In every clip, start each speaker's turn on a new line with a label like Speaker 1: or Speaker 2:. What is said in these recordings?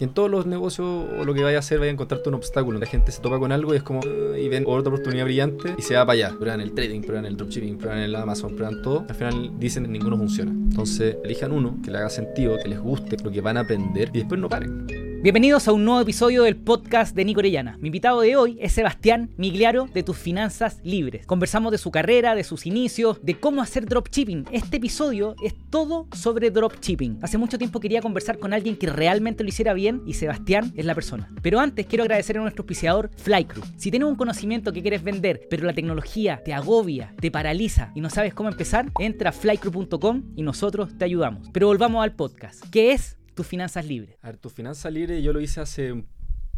Speaker 1: Y en todos los negocios o lo que vaya a hacer, vaya a encontrarte un obstáculo. La gente se topa con algo y es como, "Ah", y ven otra oportunidad brillante y se va para allá. Prueban el trading, prueban el dropshipping, prueban el Amazon, prueban todo. Al final dicen que ninguno funciona. Entonces, elijan uno que le haga sentido, que les guste lo que van a aprender y después no paren.
Speaker 2: Bienvenidos a un nuevo episodio del podcast de Nico Orellana. Mi invitado de hoy es Sebastián Migliaro de Tus Finanzas Libres. Conversamos de su carrera, de sus inicios, de cómo hacer dropshipping. Este episodio es todo sobre dropshipping. Hace mucho tiempo quería conversar con alguien que realmente lo hiciera bien y Sebastián es la persona. Pero antes quiero agradecer a nuestro auspiciador Flycrew. Si tienes un conocimiento que quieres vender, pero la tecnología te agobia, te paraliza y no sabes cómo empezar, entra a flycrew.com y nosotros te ayudamos. Pero volvamos al podcast. ¿Qué es tus finanzas libres?
Speaker 1: A ver, tu finanza libre yo lo hice hace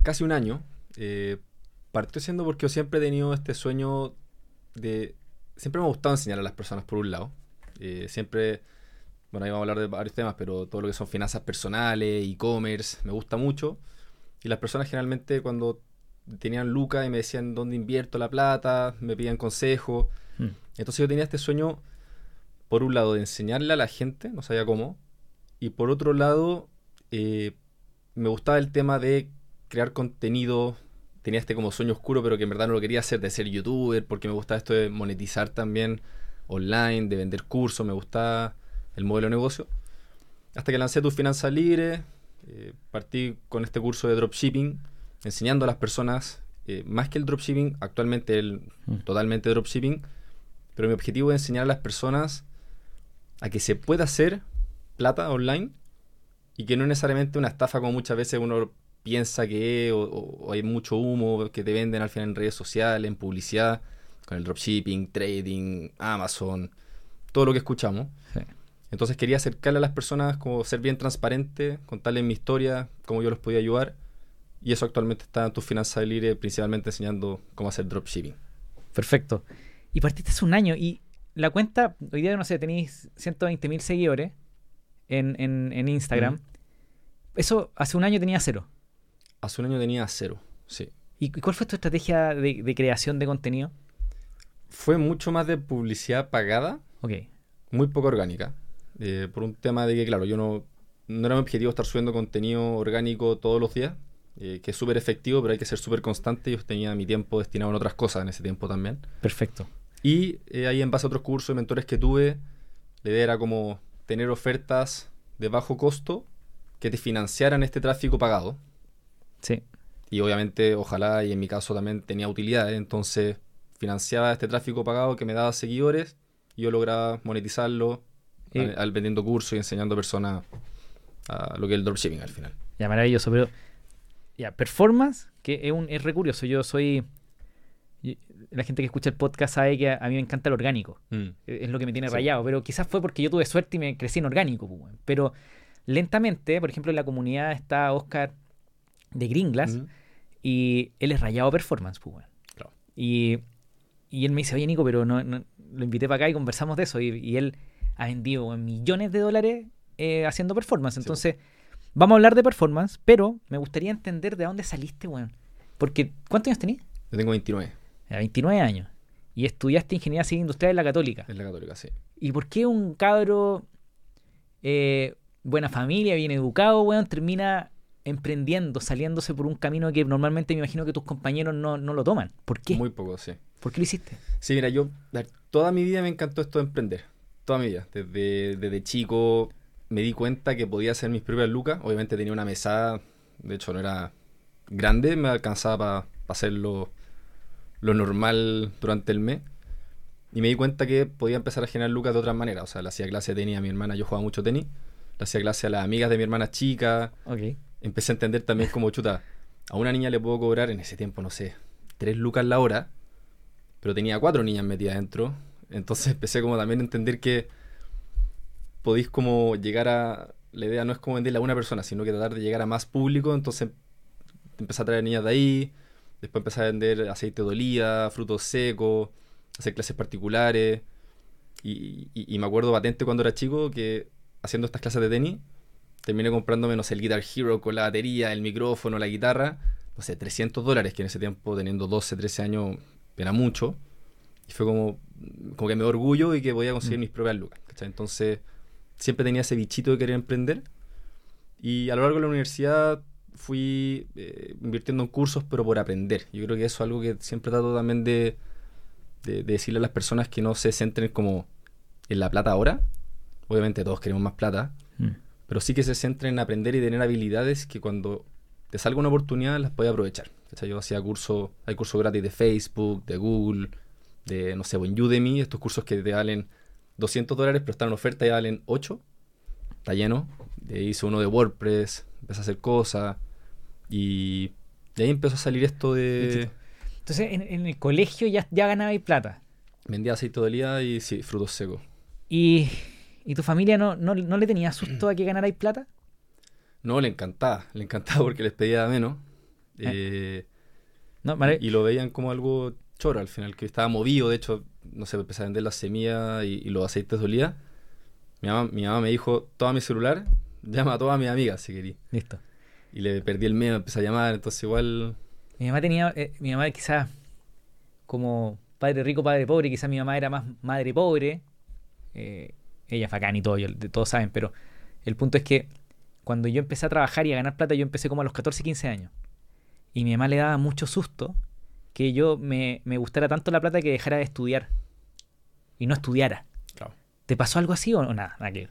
Speaker 1: casi un año. Eh, partió siendo porque yo siempre he tenido este sueño de... Siempre me ha gustado enseñar a las personas por un lado. Eh, siempre... Bueno, ahí vamos a hablar de varios temas, pero todo lo que son finanzas personales, e-commerce, me gusta mucho. Y las personas generalmente cuando tenían lucas y me decían dónde invierto la plata, me pedían consejos.
Speaker 2: Hmm.
Speaker 1: Entonces yo tenía este sueño, por un lado, de enseñarle a la gente, no sabía cómo, y por otro lado, eh, me gustaba el tema de crear contenido. Tenía este como sueño oscuro, pero que en verdad no lo quería hacer, de ser youtuber, porque me gustaba esto de monetizar también online, de vender cursos, me gustaba el modelo de negocio. Hasta que lancé Tu Finanzas Libre, eh, partí con este curso de dropshipping, enseñando a las personas, eh, más que el dropshipping, actualmente el
Speaker 2: Mm.
Speaker 1: totalmente dropshipping, pero mi objetivo es enseñar a las personas a que se pueda hacer plata online y que no es necesariamente una estafa como muchas veces uno piensa que es, o, hay mucho humo que te venden al final en redes sociales, en publicidad, con el dropshipping, trading, Amazon, todo lo que escuchamos.
Speaker 2: Sí.
Speaker 1: Entonces quería acercarle a las personas, como ser bien transparente, contarles mi historia, cómo yo los podía ayudar. Y eso actualmente está en tu finanzas libre, principalmente enseñando cómo hacer dropshipping.
Speaker 2: Perfecto. Y partiste hace un año y la cuenta, hoy día no sé, tenéis 120 mil seguidores en, en- en Instagram. Eso hace un año tenía cero.
Speaker 1: Hace un año tenía cero, sí.
Speaker 2: ¿Y cuál fue tu estrategia de, de creación de contenido?
Speaker 1: Fue mucho más de publicidad pagada,
Speaker 2: Ok.
Speaker 1: muy poco orgánica. eh, por un tema de que, claro, yo no, no era mi objetivo estar subiendo contenido orgánico todos los días, eh, que es súper efectivo, pero hay que ser súper constante. Yo tenía mi tiempo destinado en otras cosas en ese tiempo también.
Speaker 2: Perfecto.
Speaker 1: Y eh, ahí en base a otros cursos y mentores que tuve, la idea era como tener ofertas de bajo costo que te financiaran este tráfico pagado.
Speaker 2: Sí.
Speaker 1: Y obviamente, ojalá, y en mi caso también tenía utilidades, entonces financiaba este tráfico pagado que me daba seguidores y yo lograba monetizarlo
Speaker 2: Y-
Speaker 1: al, al vendiendo cursos y enseñando a personas a lo que es el dropshipping al final.
Speaker 2: Ya, maravilloso. Pero, ya, performance, que es, un, es re curioso. Yo soy. La gente que escucha el podcast sabe que a, a mí me encanta el orgánico.
Speaker 1: Mm.
Speaker 2: Es lo que me tiene
Speaker 1: Sí.
Speaker 2: rayado. Pero quizás fue porque yo tuve suerte y me crecí en orgánico. pues. Pero lentamente, por ejemplo, en la comunidad está Oscar de Gringlas y él es rayado performance. Pues.
Speaker 1: Claro.
Speaker 2: y, y él me dice, oye Nico, pero no, no- lo invité para acá y conversamos de eso. Y, y él ha vendido millones de dólares eh, haciendo performance.
Speaker 1: Sí,
Speaker 2: Entonces, vamos a hablar de performance, pero me gustaría entender de dónde saliste, weón. Porque, ¿cuántos años tenías?
Speaker 1: Yo tengo 29
Speaker 2: A 29 años. Y estudiaste ingeniería civil industrial en la Católica.
Speaker 1: en la católica, sí.
Speaker 2: ¿Y por qué un cabro, eh, buena familia, bien educado, weón, termina emprendiendo, saliéndose por un camino que normalmente me imagino que tus compañeros no, no lo toman? ¿Por qué?
Speaker 1: Muy poco, sí.
Speaker 2: ¿Por qué lo hiciste?
Speaker 1: Sí, mira, yo toda mi vida me encantó esto de emprender. Toda mi vida. Desde, desde chico me di cuenta que podía hacer mis propias lucas. Obviamente tenía una mesada, de hecho no era grande, me alcanzaba para hacer lo, lo normal durante el mes. Y me di cuenta que podía empezar a generar lucas de otras maneras. O sea, le hacía clase de tenis a mi hermana, yo jugaba mucho tenis. Le hacía clase a las amigas de mi hermana chica.
Speaker 2: Ok.
Speaker 1: Empecé a entender también como chuta. A una niña le puedo cobrar en ese tiempo, no sé, tres lucas la hora pero tenía cuatro niñas metidas dentro. Entonces empecé como también a entender que podéis como llegar a... La idea no es como venderla a una persona, sino que tratar de llegar a más público. Entonces empecé a traer niñas de ahí. Después empecé a vender aceite de oliva, frutos secos, hacer clases particulares. Y, y- y me acuerdo patente cuando era chico que haciendo estas clases de tenis, terminé comprándome, no sé, el Guitar Hero con la batería, el micrófono, la guitarra. No sé, 300 dólares, que en ese tiempo, teniendo 12, 13 años, era mucho. Y fue como, como que me dio orgullo y que podía conseguir
Speaker 2: Mm.
Speaker 1: mis propias lucas. ¿cachai? Entonces, siempre tenía ese bichito de querer emprender. Y a lo largo de la universidad fui eh, invirtiendo en cursos, pero por aprender. Yo creo que eso es algo que siempre trato también de, de, de decirle a las personas que no se centren como en la plata ahora. Obviamente todos queremos más plata,
Speaker 2: Mm.
Speaker 1: pero sí que se centren en aprender y tener habilidades que cuando te salga una oportunidad las puedes aprovechar. ¿Cachai? Yo hacía cursos, hay cursos gratis de Facebook, de Google, de, no sé, en Udemy, estos cursos que te valen 200 dólares, pero están en oferta y valen 8. Está lleno. Eh, hice uno de WordPress, empecé a hacer cosas y de ahí empezó a salir esto de...
Speaker 2: Entonces, en, en el colegio ya, ya ganabais plata.
Speaker 1: Vendía aceite de oliva y sí, frutos secos.
Speaker 2: ¿Y, y tu familia no, no, no le tenía susto a que ganarais plata?
Speaker 1: No, le encantaba, le encantaba porque les pedía menos. Eh,
Speaker 2: No, vale.
Speaker 1: y lo veían como algo choro al final, que estaba movido, de hecho, no sé, empecé a vender las semillas y, y los aceites de oliva. Mi mamá, mi mamá me dijo, toma mi celular, llama a todas mis amigas si querí.
Speaker 2: Listo.
Speaker 1: Y le perdí el miedo, empecé a llamar, entonces igual...
Speaker 2: Mi mamá tenía, eh, mi mamá quizás como padre rico, padre pobre, quizás mi mamá era más madre pobre. Eh, ella es bacán y todo, yo- todos saben, pero el punto es que cuando yo empecé a trabajar y a ganar plata, yo empecé como a los 14, 15 años. Y mi mamá le daba mucho susto que yo me, me gustara tanto la plata que dejara de estudiar. Y no estudiara.
Speaker 1: Claro.
Speaker 2: ¿Te pasó algo así o, nada? Nada que.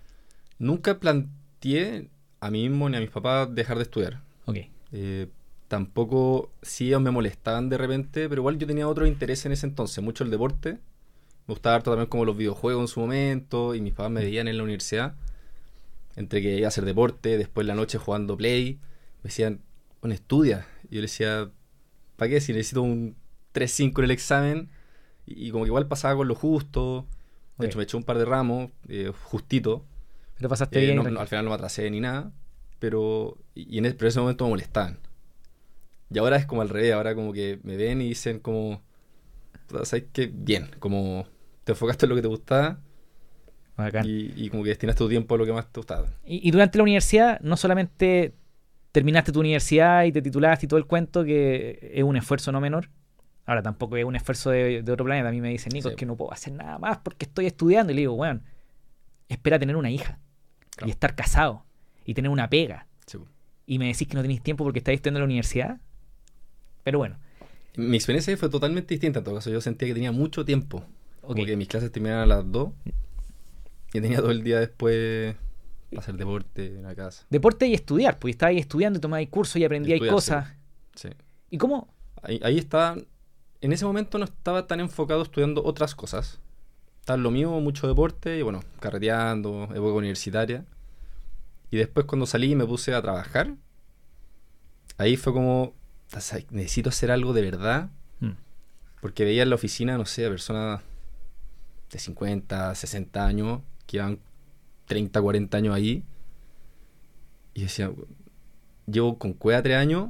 Speaker 1: Nunca planteé a mí mismo ni a mis papás dejar de estudiar.
Speaker 2: Ok.
Speaker 1: Eh, tampoco, sí ellos me molestaban de repente, pero igual yo tenía otro interés en ese entonces, mucho el deporte. Me gustaba harto también como los videojuegos en su momento, y mis papás me veían en la universidad, entre que iba a hacer deporte, después la noche jugando play, me decían, bueno, estudia. Y yo le decía, ¿para qué? Si necesito un 3-5 en el examen, y, y como que igual pasaba con lo justo, de hecho me eché un par de ramos, eh, justito,
Speaker 2: Pero pasaste
Speaker 1: eh,
Speaker 2: bien.
Speaker 1: no- al final no me atrasé ni nada, pero, y en, pero en ese momento me molestaban. Y ahora es como al revés, ahora como que me ven y dicen como, "Puta, ¿sabes qué? Bien, como te enfocaste en lo que te gustaba y, y como que destinaste tu tiempo a lo que más te gustaba.
Speaker 2: Y, y durante la universidad, no solamente terminaste tu universidad y te titulaste y todo el cuento, que es un esfuerzo no menor. Ahora tampoco es un esfuerzo de, de otro planeta. A mí me dicen, Nico,
Speaker 1: Sí.
Speaker 2: es que no puedo hacer nada más porque estoy estudiando. Y le digo, bueno, espera tener una hija
Speaker 1: Claro.
Speaker 2: y estar casado y tener una pega.
Speaker 1: Sí.
Speaker 2: Y me decís que no tenéis tiempo porque estáis estudiando en la universidad. Pero bueno,
Speaker 1: Mi experiencia fue totalmente distinta en todo caso. Yo sentía que tenía mucho tiempo.
Speaker 2: Ok.
Speaker 1: Como que mis clases terminaban a las 2 y tenía todo el día después para hacer deporte en la casa.
Speaker 2: Deporte y estudiar, pues estabais estudiando y tomabais cursos y
Speaker 1: Estudiar,
Speaker 2: cosas.
Speaker 1: Sí.
Speaker 2: ¿Y cómo?
Speaker 1: Ahí, ahí estaba. En ese momento no estaba tan enfocado estudiando otras cosas. Estaba en lo mío, mucho deporte y bueno, carreteando, época universitaria. Y después cuando salí y me puse a trabajar, ahí fue como, necesito hacer algo de verdad.
Speaker 2: Mm.
Speaker 1: Porque veía en la oficina, no sé, a personas de 50, 60 años, que llevan 30, 40 años ahí. Y decía, llevo con cueva 3 años,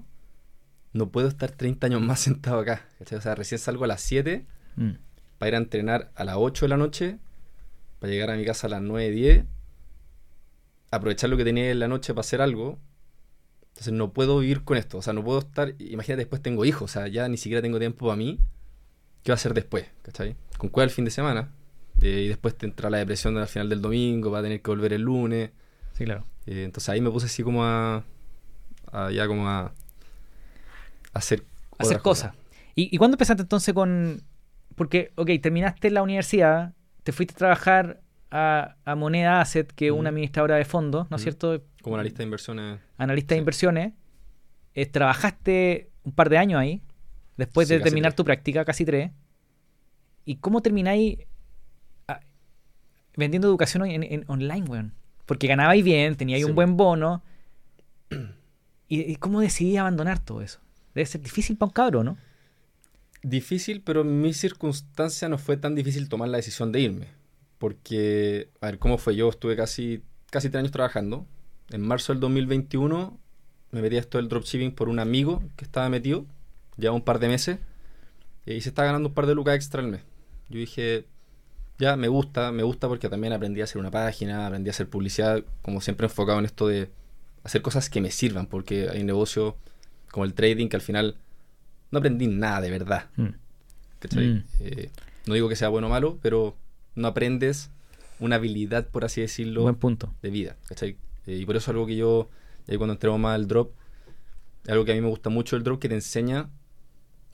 Speaker 1: no puedo estar 30 años más sentado acá. ¿cachai? O sea, recién salgo a las 7
Speaker 2: Mm.
Speaker 1: para ir a entrenar a las 8 de la noche, para llegar a mi casa a las 9, 10, aprovechar lo que tenía en la noche para hacer algo. Entonces no puedo vivir con esto, o sea, no puedo estar, imagínate, después tengo hijos, o sea, ya ni siquiera tengo tiempo para mí. ¿Qué va a hacer después? ¿Cachai? Con cuál el fin de semana. Eh, y después te entra la depresión al final del domingo, va a tener que volver el lunes.
Speaker 2: Sí, claro.
Speaker 1: Eh, entonces ahí me puse así como a, a ya como a, a hacer,
Speaker 2: hacer cosas. ¿Y, ¿Y cuándo empezaste entonces con...? Porque, ok, terminaste la universidad, te fuiste a trabajar a, a Moneda Asset, que es una administradora de fondos, ¿no es cierto?
Speaker 1: Como la lista de inversiones.
Speaker 2: Analista de inversiones. Eh, trabajaste un par de años ahí, después
Speaker 1: Sí,
Speaker 2: de terminar
Speaker 1: tres.
Speaker 2: tu práctica, casi tres. ¿Y cómo termináis vendiendo educación en, en online, weón? Porque ganabais bien, teníais
Speaker 1: Sí,
Speaker 2: un buen bono. ¿Y, y cómo decidí abandonar todo eso? Debe ser difícil para un cabro, ¿no?
Speaker 1: Difícil, pero en mi circunstancia no fue tan difícil tomar la decisión de irme. Porque, a ver, ¿cómo fue? Yo estuve casi, casi tres años trabajando. En marzo del 2021 me metí a esto del dropshipping por un amigo que estaba metido, ya un par de meses, y se estaba ganando un par de lucas extra al mes. Yo dije, ya me gusta, me gusta porque también aprendí a hacer una página, aprendí a hacer publicidad, como siempre enfocado en esto de hacer cosas que me sirvan, porque hay negocios como el trading que al final no aprendí nada de verdad.
Speaker 2: Mm. Mm.
Speaker 1: Eh, no digo que sea bueno o malo, pero no aprendes una habilidad, por así decirlo,
Speaker 2: Buen punto.
Speaker 1: de vida. Eh, y por eso algo que yo, ahí cuando entremos más al drop, algo que a mí me gusta mucho el drop, que te enseña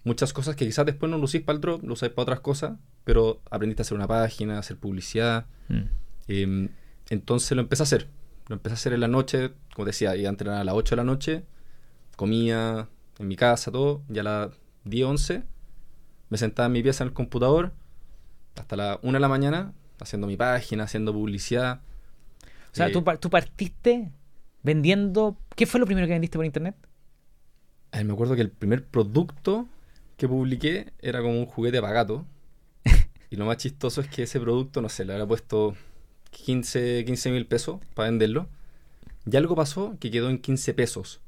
Speaker 1: muchas cosas que quizás después no lo usís para el drop, lo usáis para otras cosas, pero aprendiste a hacer una página, a hacer publicidad.
Speaker 2: Mm.
Speaker 1: Eh, entonces lo empecé a hacer. Lo empecé a hacer en la noche, como decía, iba a entrenar a las 8 de la noche, comía en mi casa, todo, ya a las 10, 11, me sentaba en mi pieza en el computador hasta las 1 de la mañana, haciendo mi página, haciendo publicidad.
Speaker 2: O sea,
Speaker 1: Eh,
Speaker 2: tú, tú partiste vendiendo. ¿Qué fue lo primero que vendiste por internet?
Speaker 1: me acuerdo que el primer producto que publiqué era como un juguete para gato. y lo más chistoso es que ese producto, no sé, le había puesto 15 mil pesos para venderlo. Y algo pasó que quedó en 15 pesos.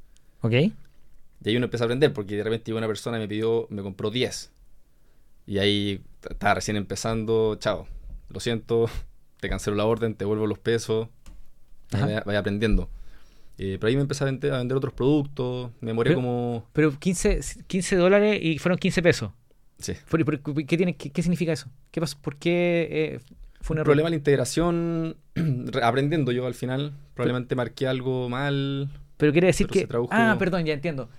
Speaker 2: Ok.
Speaker 1: Y ahí uno empezó a aprender porque de repente una persona me pidió, me compró 10. Y ahí estaba recién empezando, chao, lo siento, te cancelo la orden, te vuelvo los pesos, vaya, vaya aprendiendo. Eh, pero ahí me empecé a vender, a vender otros productos, me moré
Speaker 2: Pero-
Speaker 1: como...
Speaker 2: Pero 15, 15 dólares y fueron 15 pesos.
Speaker 1: Sí.
Speaker 2: ¿qué, tiene, qué, qué significa eso? ¿Qué pasó? ¿Por qué eh, fue un error?
Speaker 1: problema de la integración, re- aprendiendo yo al final, probablemente marqué algo mal
Speaker 2: Pero quiere decir
Speaker 1: pero
Speaker 2: que.
Speaker 1: tradujo-
Speaker 2: Ah, perdón, ya entiendo.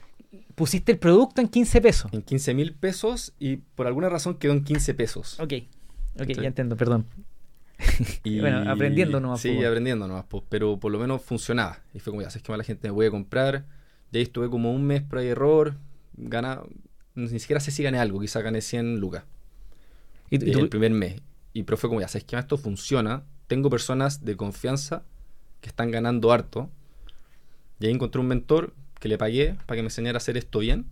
Speaker 2: Pusiste el producto en 15 pesos.
Speaker 1: en 15 mil pesos y por alguna razón quedó en 15 pesos.
Speaker 2: Ok. Ok, ya entiendo, perdón.
Speaker 1: Y,
Speaker 2: Bueno, aprendiendo nomás,
Speaker 1: Sí,
Speaker 2: pues,
Speaker 1: aprendiendo nomás, pues, pero por lo menos funcionaba. Y fue como, ya sabes que más la gente me puede comprar. Y ahí estuve como un mes por ahí error. Gana, ni siquiera sé si gané algo, quizá gané 100 lucas
Speaker 2: ¿Y tú-
Speaker 1: el primer mes. Y pero fue como, ya sabes que esto funciona. Tengo personas de confianza que están ganando harto. Y ahí encontré un mentor que le pagué para que me enseñara a hacer esto bien.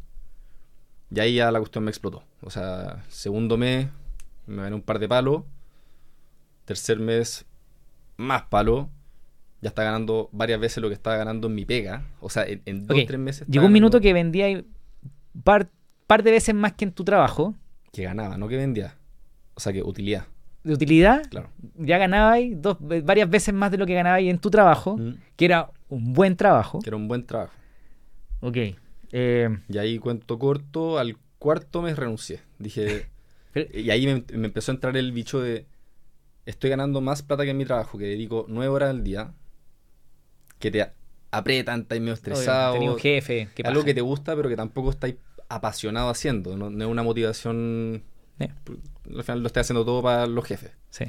Speaker 1: Y ahí ya la cuestión me explotó. O sea, segundo mes me gané un par de palos. Tercer mes, más palo. Ya está ganando varias veces lo que estaba ganando en mi pega. O sea, en, en dos
Speaker 2: Ok,
Speaker 1: tres meses.
Speaker 2: Llegó un minuto que vendía y par, par de veces más que en tu trabajo
Speaker 1: Que ganaba, no que vendía. O sea, que utilidad,
Speaker 2: de utilidad.
Speaker 1: claro.
Speaker 2: Ya ganabas dos, varias veces más de lo que ganabas en tu trabajo,
Speaker 1: Mm,
Speaker 2: que era un buen trabajo.
Speaker 1: Que era un buen trabajo.
Speaker 2: Ok. Eh,
Speaker 1: Y ahí cuento corto, al cuarto mes renuncié. Dije,
Speaker 2: pero-
Speaker 1: y ahí me, me empezó a entrar el bicho de, estoy ganando más plata que en mi trabajo, que dedico nueve horas al día, que te aprietan, estás medio estresado.
Speaker 2: Tenía un jefe. ¿qué
Speaker 1: algo que te gusta, pero que tampoco estáis apasionado haciendo. No, no es una motivación.
Speaker 2: Eh,
Speaker 1: Al final lo estoy haciendo todo para los jefes.
Speaker 2: sí.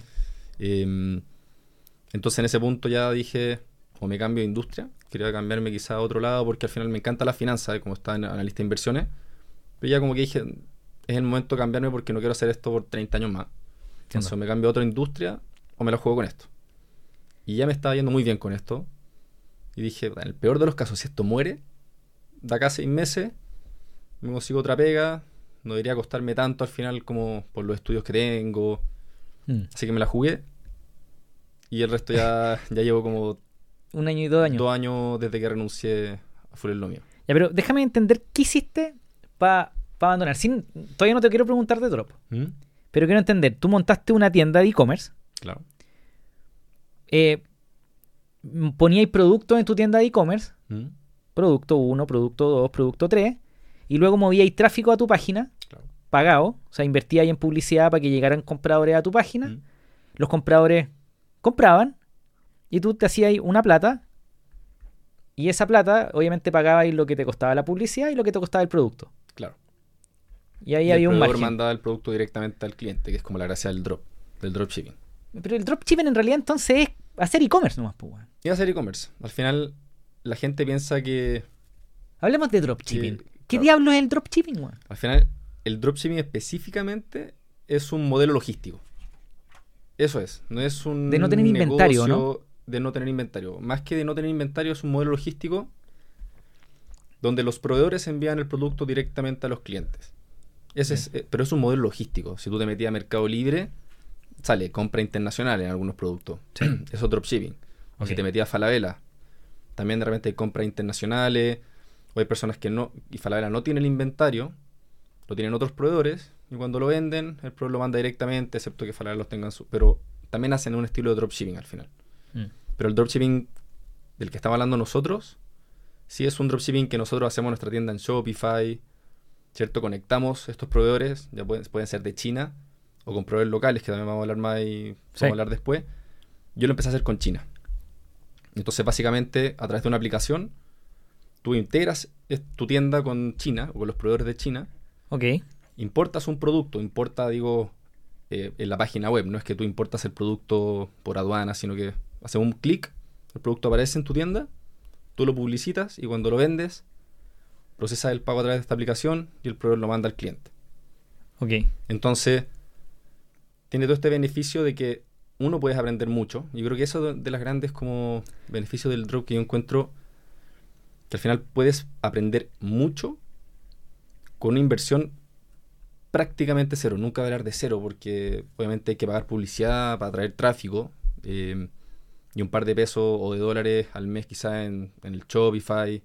Speaker 1: Eh, entonces en ese punto ya dije, o me cambio de industria, quería cambiarme quizá a otro lado porque al final me encanta la finanza, eh, como estaba en analista de inversiones, pero ya como que dije, es el momento de cambiarme porque no quiero hacer esto por 30 años más. Entonces me cambio a otra industria o me la juego con esto. Y ya me estaba yendo muy bien con esto. Y dije, en el peor de los casos, si esto muere, de acá a seis meses, me consigo otra pega, no debería costarme tanto al final como por los estudios que tengo.
Speaker 2: Mm.
Speaker 1: Así que me la jugué. Y el resto ya, ya llevo como
Speaker 2: Un año y dos años.
Speaker 1: dos años desde que renuncié a Full lo mío.
Speaker 2: Ya, pero déjame entender qué hiciste para abandonar. Sin, todavía no te quiero preguntar de Drop, pero quiero entender. Tú montaste una tienda de e-commerce,
Speaker 1: Claro.
Speaker 2: eh, poníais productos en tu tienda de e-commerce,
Speaker 1: Mm,
Speaker 2: producto 1, producto 2, producto 3, y luego movíais tráfico a tu página,
Speaker 1: Claro.
Speaker 2: pagado, o sea, invertíais en publicidad para que llegaran compradores a tu página,
Speaker 1: Mm,
Speaker 2: los compradores compraban, y tú te hacías una plata, y esa plata, obviamente, pagabais lo que te costaba la publicidad y lo que te costaba el producto. Y ahí
Speaker 1: Y
Speaker 2: había un margen.
Speaker 1: mandaba el producto directamente al cliente, que es como la gracia del drop, del dropshipping.
Speaker 2: Pero el dropshipping en realidad entonces es hacer e-commerce nomás, pues, weón.
Speaker 1: Y hacer e-commerce. Al final, la gente piensa que.
Speaker 2: Hablemos de dropshipping.
Speaker 1: Sí,
Speaker 2: ¿Qué
Speaker 1: claro.
Speaker 2: diablo es el dropshipping, weón?
Speaker 1: Al final, el dropshipping específicamente es un modelo logístico. Eso es. No es un.
Speaker 2: De no tener inventario,
Speaker 1: negocio De no tener inventario. Más que de no tener inventario, es un modelo logístico donde los proveedores envían el producto directamente a los clientes. Ese es, eh, pero es un modelo logístico. Si tú te metías a Mercado Libre, sale compra internacional en algunos productos. Eso es dropshipping. O si te metías a Falabella, también de repente hay compras internacionales. O hay personas que no, y Falabella no tiene el inventario, lo tienen otros proveedores, y cuando lo venden, el proveedor lo manda directamente, excepto que Falabella los tenga en su. Pero también hacen un estilo de dropshipping al final.
Speaker 2: Mm.
Speaker 1: Pero el dropshipping del que estamos hablando nosotros, sí es un dropshipping que nosotros hacemos nuestra tienda en Shopify, ¿cierto? Conectamos estos proveedores, ya pueden, pueden ser de China o con proveedores locales, que también vamos a hablar más y vamos
Speaker 2: Sí.
Speaker 1: a hablar después. Yo lo empecé a hacer con China. Entonces, básicamente, a través de una aplicación, tú integras tu tienda con China o con los proveedores de China,
Speaker 2: Ok.
Speaker 1: importas un producto, importa, digo, eh, en la página web, no es que tú importas el producto por aduana, sino que haces un clic, el producto aparece en tu tienda, tú lo publicitas y cuando lo vendes, procesas el pago a través de esta aplicación y el proveedor lo manda al cliente.
Speaker 2: Ok.
Speaker 1: Entonces, tiene todo este beneficio de que uno puedes aprender mucho. Yo creo que eso de, de las grandes como beneficios del drop que yo encuentro, que al final puedes aprender mucho con una inversión prácticamente cero. Nunca hablar de cero porque obviamente hay que pagar publicidad para atraer tráfico eh, y un par de pesos o de dólares al mes quizá en, en el Shopify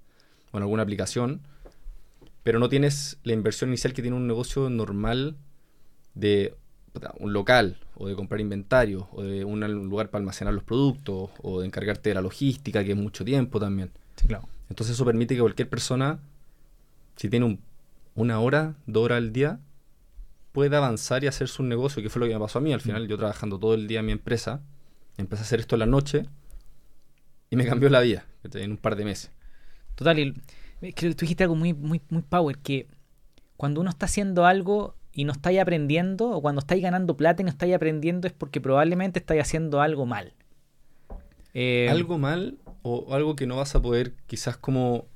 Speaker 1: o en alguna aplicación. Pero no tienes la inversión inicial que tiene un negocio normal de un local o de comprar inventario o de un lugar para almacenar los productos o de encargarte de la logística que es mucho tiempo también.
Speaker 2: Sí, claro.
Speaker 1: Entonces eso permite que cualquier persona, si tiene un- una hora, dos horas al día, pueda avanzar y hacer su negocio, que fue lo que me pasó a mí. Al final yo trabajando todo el día en mi empresa, empecé a hacer esto en la noche y me cambió la vida en un par de meses.
Speaker 2: Total, y es que tú dijiste algo muy, muy, muy power, que cuando uno está haciendo algo y no estáis aprendiendo, o cuando estáis ganando plata y no estáis aprendiendo, es porque probablemente estáis haciendo algo mal. Eh,
Speaker 1: algo mal o algo que no vas a poder quizás como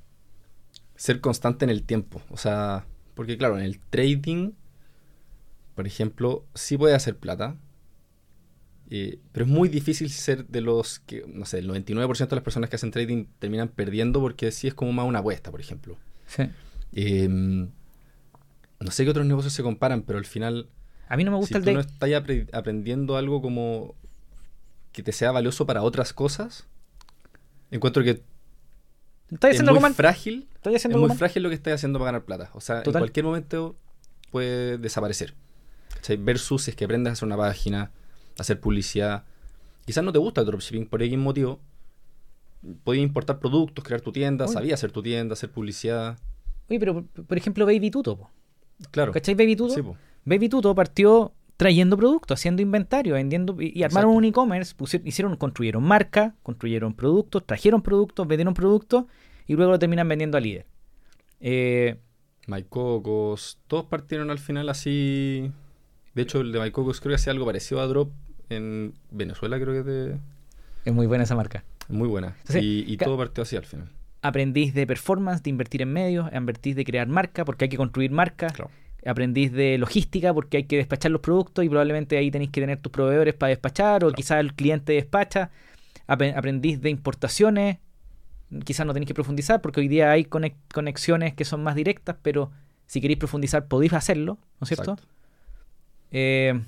Speaker 1: ser constante en el tiempo. O sea, porque claro, en el trading, por ejemplo, sí puedes hacer plata, eh, pero es muy difícil ser de los que, no sé, el 99% de las personas que hacen trading terminan perdiendo porque sí es como más una apuesta, por ejemplo.
Speaker 2: sí.
Speaker 1: Eh, no sé qué otros negocios se comparan, pero al final
Speaker 2: A mí no me
Speaker 1: si
Speaker 2: gusta el
Speaker 1: tú
Speaker 2: de...
Speaker 1: no estás apre- aprendiendo algo como que te sea valioso para otras cosas, encuentro que
Speaker 2: ¿Estáis
Speaker 1: es muy frágil.
Speaker 2: ¿Estáis
Speaker 1: Es muy frágil lo que estás haciendo para ganar plata. O sea,
Speaker 2: Total.
Speaker 1: en cualquier momento puede desaparecer. ¿Cachai? Versus si es que aprendes a hacer una página, hacer publicidad. Quizás no te gusta el dropshipping por X motivo. Podías importar productos, crear tu tienda,
Speaker 2: Uy.
Speaker 1: sabías hacer tu tienda, hacer publicidad.
Speaker 2: Oye, pero por- ejemplo, Baby Tuto. po.
Speaker 1: Claro.
Speaker 2: ¿Cachai Baby Tuto?
Speaker 1: Sí, po.
Speaker 2: Baby Tuto partió trayendo productos, haciendo inventario, vendiendo y, y armaron un e-commerce, hicieron, construyeron marca, construyeron productos, trajeron productos, vendieron productos y luego lo terminan vendiendo a líder. Eh,
Speaker 1: MyCocos, todos partieron al final así. De hecho, el de MyCocos creo que hacía algo parecido a Drop en Venezuela, creo que es de...
Speaker 2: es muy buena esa marca.
Speaker 1: muy buena.
Speaker 2: Entonces,
Speaker 1: y todo partió así al final.
Speaker 2: Aprendís de performance, de invertir en medios, aprendís de crear marca, porque hay que construir marcas.
Speaker 1: Claro.
Speaker 2: Aprendís de logística, porque hay que despachar los productos y probablemente ahí tenéis que tener tus proveedores para despachar, o quizás el cliente despacha. Apre- Aprendís de importaciones, quizás no tenéis que profundizar, porque hoy día hay conexiones que son más directas, pero si queréis profundizar podéis hacerlo, ¿no es cierto? Eh,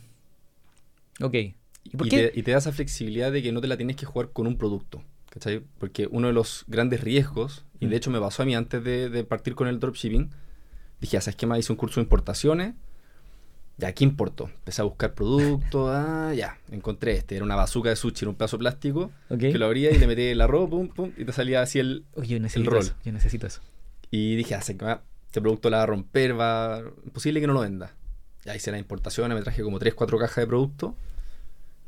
Speaker 2: ok. ¿Y por
Speaker 1: y,
Speaker 2: qué?
Speaker 1: Te, y te da esa flexibilidad de que no te la tienes que jugar con un producto. ¿Cachai? Porque uno de los grandes riesgos, y
Speaker 2: Mm.
Speaker 1: de hecho me pasó a mí antes de, de partir con el dropshipping, dije, "Ah, ¿sabes qué más? Hice un curso de importaciones. Ya, ¿qué importó? Empecé a buscar productos. Ah, ya, encontré este. Era una bazuca de sushi, era un pedazo de plástico. Que lo abría y le metí el arroz, pum, pum, y te salía así el.
Speaker 2: Uy, yo necesito
Speaker 1: rol.
Speaker 2: eso. Yo necesito eso.
Speaker 1: Y dije, ah, este producto la va a romper, va. Imposible que no lo venda. Ya hice las importaciones, me traje como 3, 4 cajas de producto.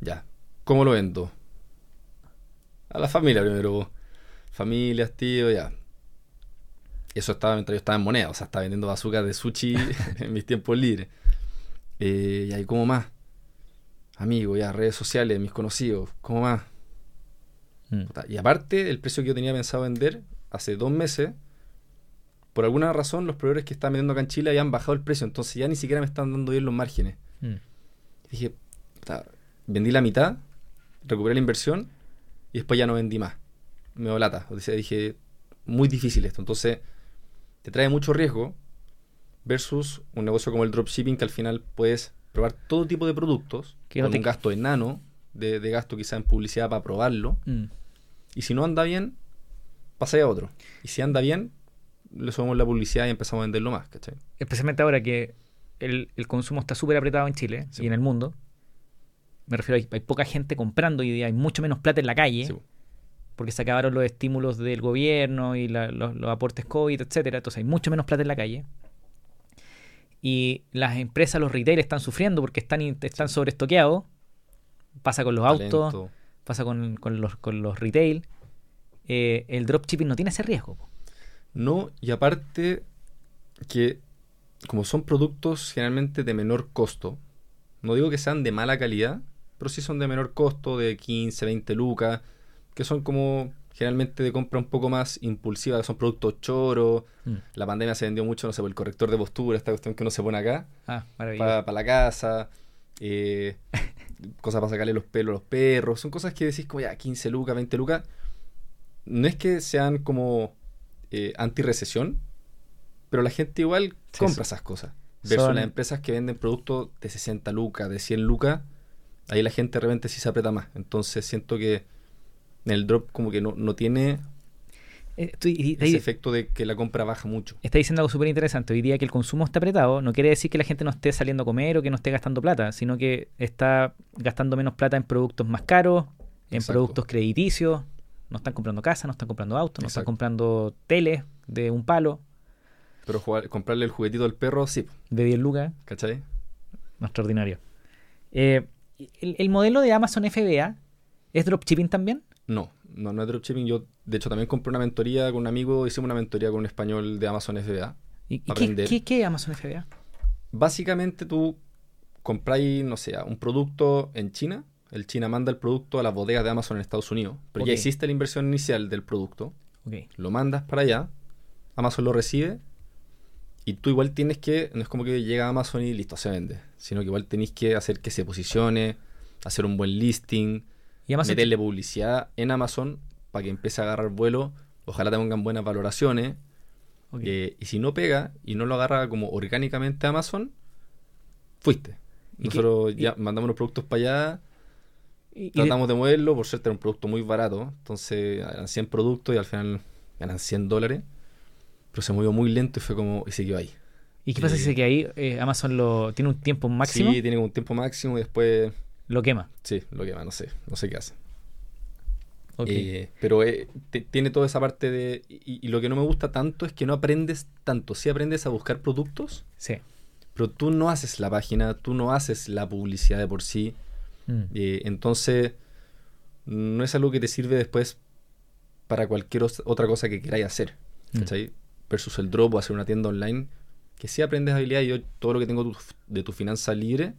Speaker 1: Ya. ¿Cómo lo vendo? A la familia primero. Familias, tío, ya. Eso estaba mientras yo estaba en moneda, o sea, estaba vendiendo bazookas de sushi en mis tiempos libres. Eh, y ahí, ¿cómo más? Amigos, ya, redes sociales, mis conocidos, ¿cómo más?
Speaker 2: Mm.
Speaker 1: Y aparte, el precio que yo tenía pensado vender hace dos meses, por alguna razón, los proveedores que estaban vendiendo acá en Chile habían bajado el precio, entonces ya ni siquiera me estaban dando bien los márgenes.
Speaker 2: Mm.
Speaker 1: Dije, puta, vendí la mitad, recuperé la inversión y después ya no vendí más. Me dio lata. O sea, dije, muy difícil esto. Entonces, te trae mucho riesgo versus un negocio como el dropshipping que al final puedes probar todo tipo de productos con
Speaker 2: no te-
Speaker 1: un gasto enano de, de gasto quizá en publicidad para probarlo.
Speaker 2: Mm.
Speaker 1: Y si no anda bien, pasáis a otro. Y si anda bien, le subimos la publicidad y empezamos a venderlo más, ¿cachai?
Speaker 2: especialmente ahora que el, el consumo está súper apretado en Chile
Speaker 1: Sí.
Speaker 2: y en el mundo. Me refiero, hay, hay poca gente comprando hoy día, hay mucho menos plata en la calle,
Speaker 1: Sí,
Speaker 2: porque se acabaron los estímulos del gobierno y la- los, los aportes COVID, etcétera. Entonces hay mucho menos plata en la calle. Y las empresas, los retail están sufriendo porque están, están sobreestoqueados. Pasa con los autos, pasa con, con los, con los retail. Eh, el dropshipping no tiene ese riesgo. po.
Speaker 1: No, y aparte que como son productos generalmente de menor costo, no digo que sean de mala calidad, pero sí son de menor costo, de 15, 20 lucas, que son como generalmente de compra un poco más impulsiva, que son productos choros.
Speaker 2: Mm.
Speaker 1: La pandemia se vendió mucho, no sé, por el corrector de postura, esta cuestión que uno se pone acá,
Speaker 2: Ah,
Speaker 1: para la casa, eh, cosas para sacarle los pelos a los perros, son cosas que decís como ya 15 lucas, 20 lucas. No es que sean como eh, anti-recesión, pero la gente igual
Speaker 2: Sí,
Speaker 1: compra
Speaker 2: sí.
Speaker 1: esas cosas. Versus
Speaker 2: Son-
Speaker 1: las empresas que venden productos de 60 lucas, de 100 lucas, ahí la gente de repente sí se aprieta más. Entonces siento que el drop como que no, no tiene
Speaker 2: Eh, y-
Speaker 1: ese efecto de que la compra baja mucho.
Speaker 2: está diciendo algo súper interesante. Hoy día que el consumo está apretado, no quiere decir que la gente no esté saliendo a comer o que no esté gastando plata, sino que está gastando menos plata en productos más caros, en
Speaker 1: Exacto.
Speaker 2: productos crediticios. No están comprando casa, no están comprando autos, no están comprando teles de un palo,
Speaker 1: Pero jugar- comprarle el juguetito al perro, sí,
Speaker 2: de 10 lucas.
Speaker 1: ¿cachai?
Speaker 2: Extraordinario. Eh, el, el modelo de Amazon FBA es dropshipping también?
Speaker 1: No, no, no es dropshipping. Yo, de hecho, también compré una mentoría con un amigo, hicimos una mentoría con un español de Amazon FBA.
Speaker 2: ¿Y, qué, es Amazon FBA?
Speaker 1: Básicamente tú compráis, no sé, un producto en China. El China manda el producto a las bodegas de Amazon en Estados Unidos. Pero ya
Speaker 2: Ok.
Speaker 1: existe la inversión inicial del producto.
Speaker 2: Ok.
Speaker 1: Lo mandas para allá. Amazon lo recibe. Y tú igual tienes que, no es como que llega a Amazon y listo, se vende. Sino que igual tenéis que hacer que se posicione, hacer un buen listing,
Speaker 2: Y
Speaker 1: meterle publicidad en Amazon para que empiece a agarrar vuelo. Ojalá te pongan buenas valoraciones. Eh, y si no pega y no lo agarra como orgánicamente Amazon, fuiste.
Speaker 2: ¿Y qué-
Speaker 1: Nosotros
Speaker 2: y-
Speaker 1: ya mandamos los productos para allá,
Speaker 2: Y- y de-
Speaker 1: tratamos de moverlo, por suerte era un producto muy barato, entonces eran 100 productos y al final eran 100 dólares, pero se movió muy lento y fue como, y se quedó ahí.
Speaker 2: ¿Y qué pasa si
Speaker 1: eh,
Speaker 2: se que ahí eh, Amazon lo tiene un tiempo máximo?
Speaker 1: Sí, tiene un tiempo máximo y después,
Speaker 2: Lo quema.
Speaker 1: sí, lo quema, no sé, no sé qué hace.
Speaker 2: Ok.
Speaker 1: Eh, pero eh, tiene toda esa parte de... Y, y lo que no me gusta tanto es que no aprendes tanto, sí aprendes a buscar productos,
Speaker 2: sí.
Speaker 1: pero tú no haces la página, tú no haces la publicidad de por sí.
Speaker 2: Mm.
Speaker 1: Eh, entonces, no es algo que te sirve después para cualquier otra cosa que queráis hacer.
Speaker 2: Mm.
Speaker 1: Versus el drop o hacer una tienda online, que sí aprendes habilidad. y Yo todo lo que tengo tu- de tu finanza libre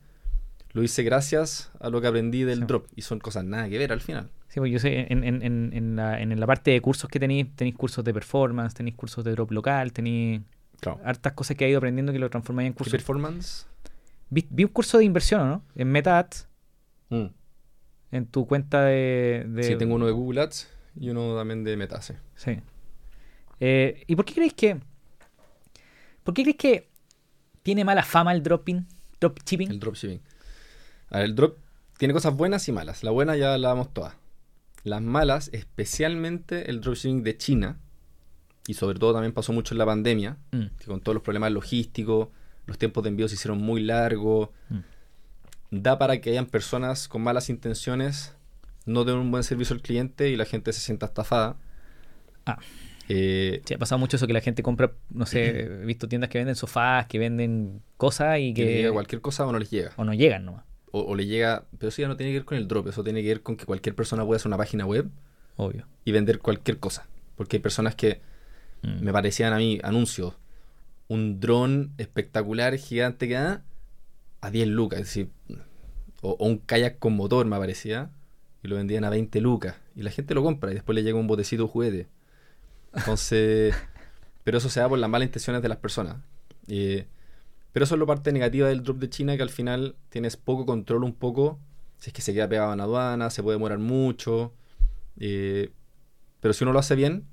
Speaker 1: lo hice gracias a lo que aprendí del
Speaker 2: Sí.
Speaker 1: drop. Y son cosas nada que ver al final.
Speaker 2: Sí, pues yo sé, en, en, en, la, en la parte de cursos que tenéis, tenéis cursos de performance, tenéis cursos de drop local, tenéis
Speaker 1: Claro.
Speaker 2: hartas cosas que he ido aprendiendo que lo transformáis en
Speaker 1: ¿Qué
Speaker 2: cursos.
Speaker 1: performance?
Speaker 2: Vi, vi un curso de inversión, ¿o ¿no? En Meta Ads,
Speaker 1: Mm.
Speaker 2: en tu cuenta de... de-
Speaker 1: Sí, tengo uno de Google Ads y uno también de Meta. sí.
Speaker 2: Sí. Eh, ¿Y por qué creéis que... ¿Por qué creéis que tiene mala fama el dropping? Dropshipping.
Speaker 1: El dropshipping. A ver, el drop tiene cosas buenas y malas. La buena ya la damos todas. Las malas, especialmente el dropshipping de China, y sobre todo también pasó mucho en la pandemia,
Speaker 2: Mm,
Speaker 1: que con todos los problemas logísticos, los tiempos de envío se hicieron muy largos,
Speaker 2: mm.
Speaker 1: da para que hayan personas con malas intenciones, no den un buen servicio al cliente y la gente se sienta estafada.
Speaker 2: Ah.
Speaker 1: Eh,
Speaker 2: Sí, ha pasado mucho eso que la gente compra, no sé, he visto tiendas que venden sofás, que venden cosas y
Speaker 1: que le
Speaker 2: que...
Speaker 1: llega cualquier cosa o no les llega.
Speaker 2: O no llegan nomás,
Speaker 1: O, o le llega, pero eso ya no tiene que ver con el drop, eso tiene que ver con que cualquier persona puede hacer una página web
Speaker 2: obvio.
Speaker 1: y vender cualquier cosa. Porque hay personas que
Speaker 2: Mm.
Speaker 1: me parecían a mí anuncios. Un dron espectacular, gigante que da a 10 lucas. Es decir, o, o un kayak con motor me parecía. Y lo vendían a 20 lucas. Y la gente lo compra y después le llega un botecito de juguete. Entonces, pero eso se da por las malas intenciones de las personas. Eh, pero eso es la parte negativa del drop de China, que al final tienes poco control un poco. Si es que se queda pegado en aduana, se puede demorar mucho. eh, pero si uno lo hace bien,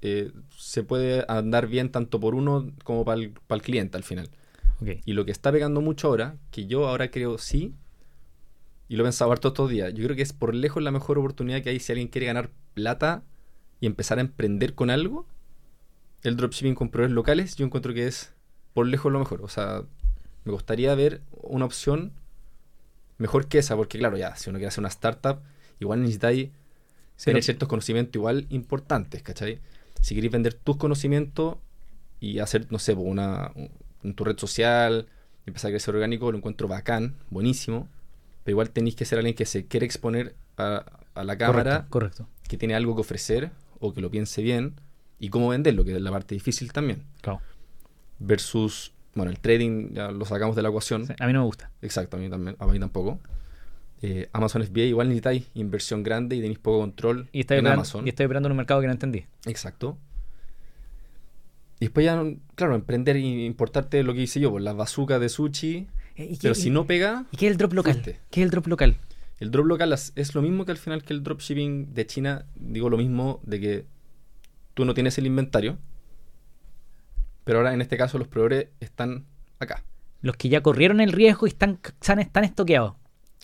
Speaker 1: eh, se puede andar bien tanto por uno como para el, para el cliente al final. Y lo que está pegando mucho ahora, que yo ahora creo sí, y lo he pensado harto estos días, yo creo que es por lejos la mejor oportunidad que hay si alguien quiere ganar plata y empezar a emprender con algo. El dropshipping con proveedores locales, yo encuentro que es por lejos lo mejor. O sea, me gustaría ver una opción mejor que esa, porque claro, ya, si uno quiere hacer una startup, igual necesitáis
Speaker 2: Sí,
Speaker 1: tener ciertos conocimientos igual importantes, ¿cachai? Si queréis vender tus conocimientos y hacer, no sé, una, en tu red social, empezar a crecer orgánico, lo encuentro bacán, buenísimo, pero igual tenéis que ser alguien que se quiere exponer a, a la cámara,
Speaker 2: Correcto, correcto.
Speaker 1: que tiene algo que ofrecer o que lo piense bien, y cómo venderlo, que es la parte difícil también.
Speaker 2: Claro.
Speaker 1: Versus, bueno, el trading ya lo sacamos de la ecuación.
Speaker 2: Sí, a mí no me gusta.
Speaker 1: Exacto, a mí, también, a mí tampoco. Eh, Amazon FBA igual necesitáis inversión grande y tenéis poco control
Speaker 2: Y
Speaker 1: en
Speaker 2: operando,
Speaker 1: Amazon.
Speaker 2: y estoy operando en un mercado que no entendí.
Speaker 1: Exacto. Y después ya, claro, emprender e importarte lo que hice yo, pues las bazucas de sushi.
Speaker 2: Eh, ¿Y qué,
Speaker 1: Pero si
Speaker 2: y-
Speaker 1: no pega,
Speaker 2: ¿y qué es el drop local?
Speaker 1: fuiste.
Speaker 2: ¿Qué es el drop local?
Speaker 1: El drop local es- lo mismo que al final que el dropshipping de China. Digo lo mismo de que tú no tienes el inventario. Pero ahora en este caso los proveedores están acá.
Speaker 2: Los que ya corrieron el riesgo y están, están, están estoqueados.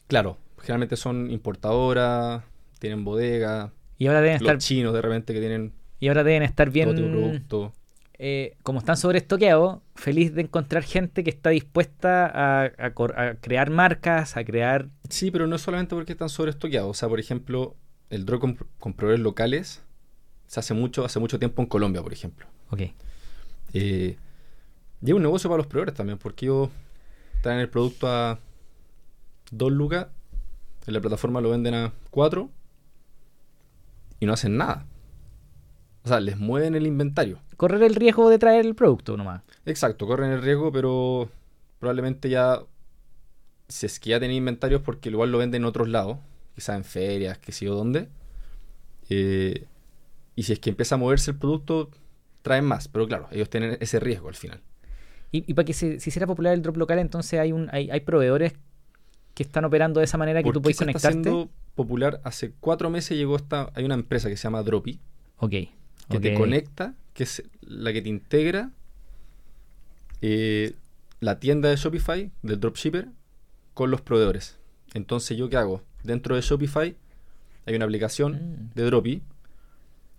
Speaker 1: Claro, generalmente son importadoras, tienen bodega,
Speaker 2: Y ahora deben
Speaker 1: los
Speaker 2: estar,
Speaker 1: chinos de repente que tienen
Speaker 2: y ahora deben estar
Speaker 1: todo
Speaker 2: bien.
Speaker 1: producto.
Speaker 2: Eh, como están sobreestoqueados, feliz de encontrar gente que está dispuesta a, a cor- a crear marcas, a crear.
Speaker 1: Sí, pero no solamente porque están sobreestoqueados. O sea, por ejemplo, el drop con, con proveedores locales se hace mucho, hace mucho tiempo en Colombia, por ejemplo.
Speaker 2: Ok.
Speaker 1: Eh, y es un negocio para los proveedores también, porque ellos traen el producto a 2 lucas, en la plataforma lo venden a 4 y no hacen nada. O sea, les mueven el inventario.
Speaker 2: Correr el riesgo de traer el producto nomás.
Speaker 1: Exacto, corren el riesgo, pero probablemente ya, si es que ya tienen inventarios, porque igual lo venden en otros lados, quizás en ferias, que sé yo dónde. eh, y si es que empieza a moverse el producto, traen más, pero claro, ellos tienen ese riesgo al final.
Speaker 2: Y, y para que se, se hiciera popular el drop local, entonces hay, un, hay, hay proveedores que están operando de esa manera que
Speaker 1: ¿Por
Speaker 2: tú puedes
Speaker 1: se está
Speaker 2: conectarte.
Speaker 1: haciendo popular? Hace cuatro meses llegó esta, hay una empresa que se llama Dropi,
Speaker 2: Ok.
Speaker 1: que te conecta, que es la que te integra eh, la tienda de Shopify, del dropshipper, con los proveedores. Entonces, ¿yo qué hago? Dentro de Shopify hay una aplicación
Speaker 2: Mm.
Speaker 1: de Dropi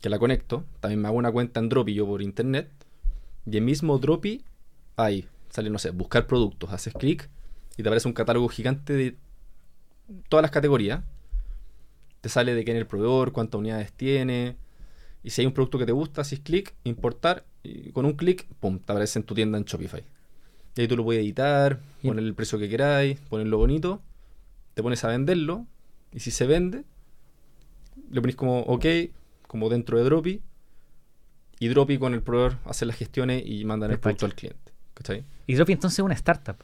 Speaker 1: que la conecto. También me hago una cuenta en Dropi yo por internet. Y el mismo Dropi, ahí sale, no sé, buscar productos. Haces clic y te aparece un catálogo gigante de todas las categorías. Te sale de quién es el proveedor, cuántas unidades tiene. Y si hay un producto que te gusta, haces clic, importar, y con un clic, pum, te aparece en tu tienda en Shopify. Y ahí tú lo puedes editar, poner el precio que queráis, ponerlo bonito, te pones a venderlo, y si se vende, le pones como OK, como dentro de Dropi, y Dropi con el proveedor hace las gestiones y mandan el producto al cliente. ¿Cachai?
Speaker 2: Y Dropi entonces es una startup.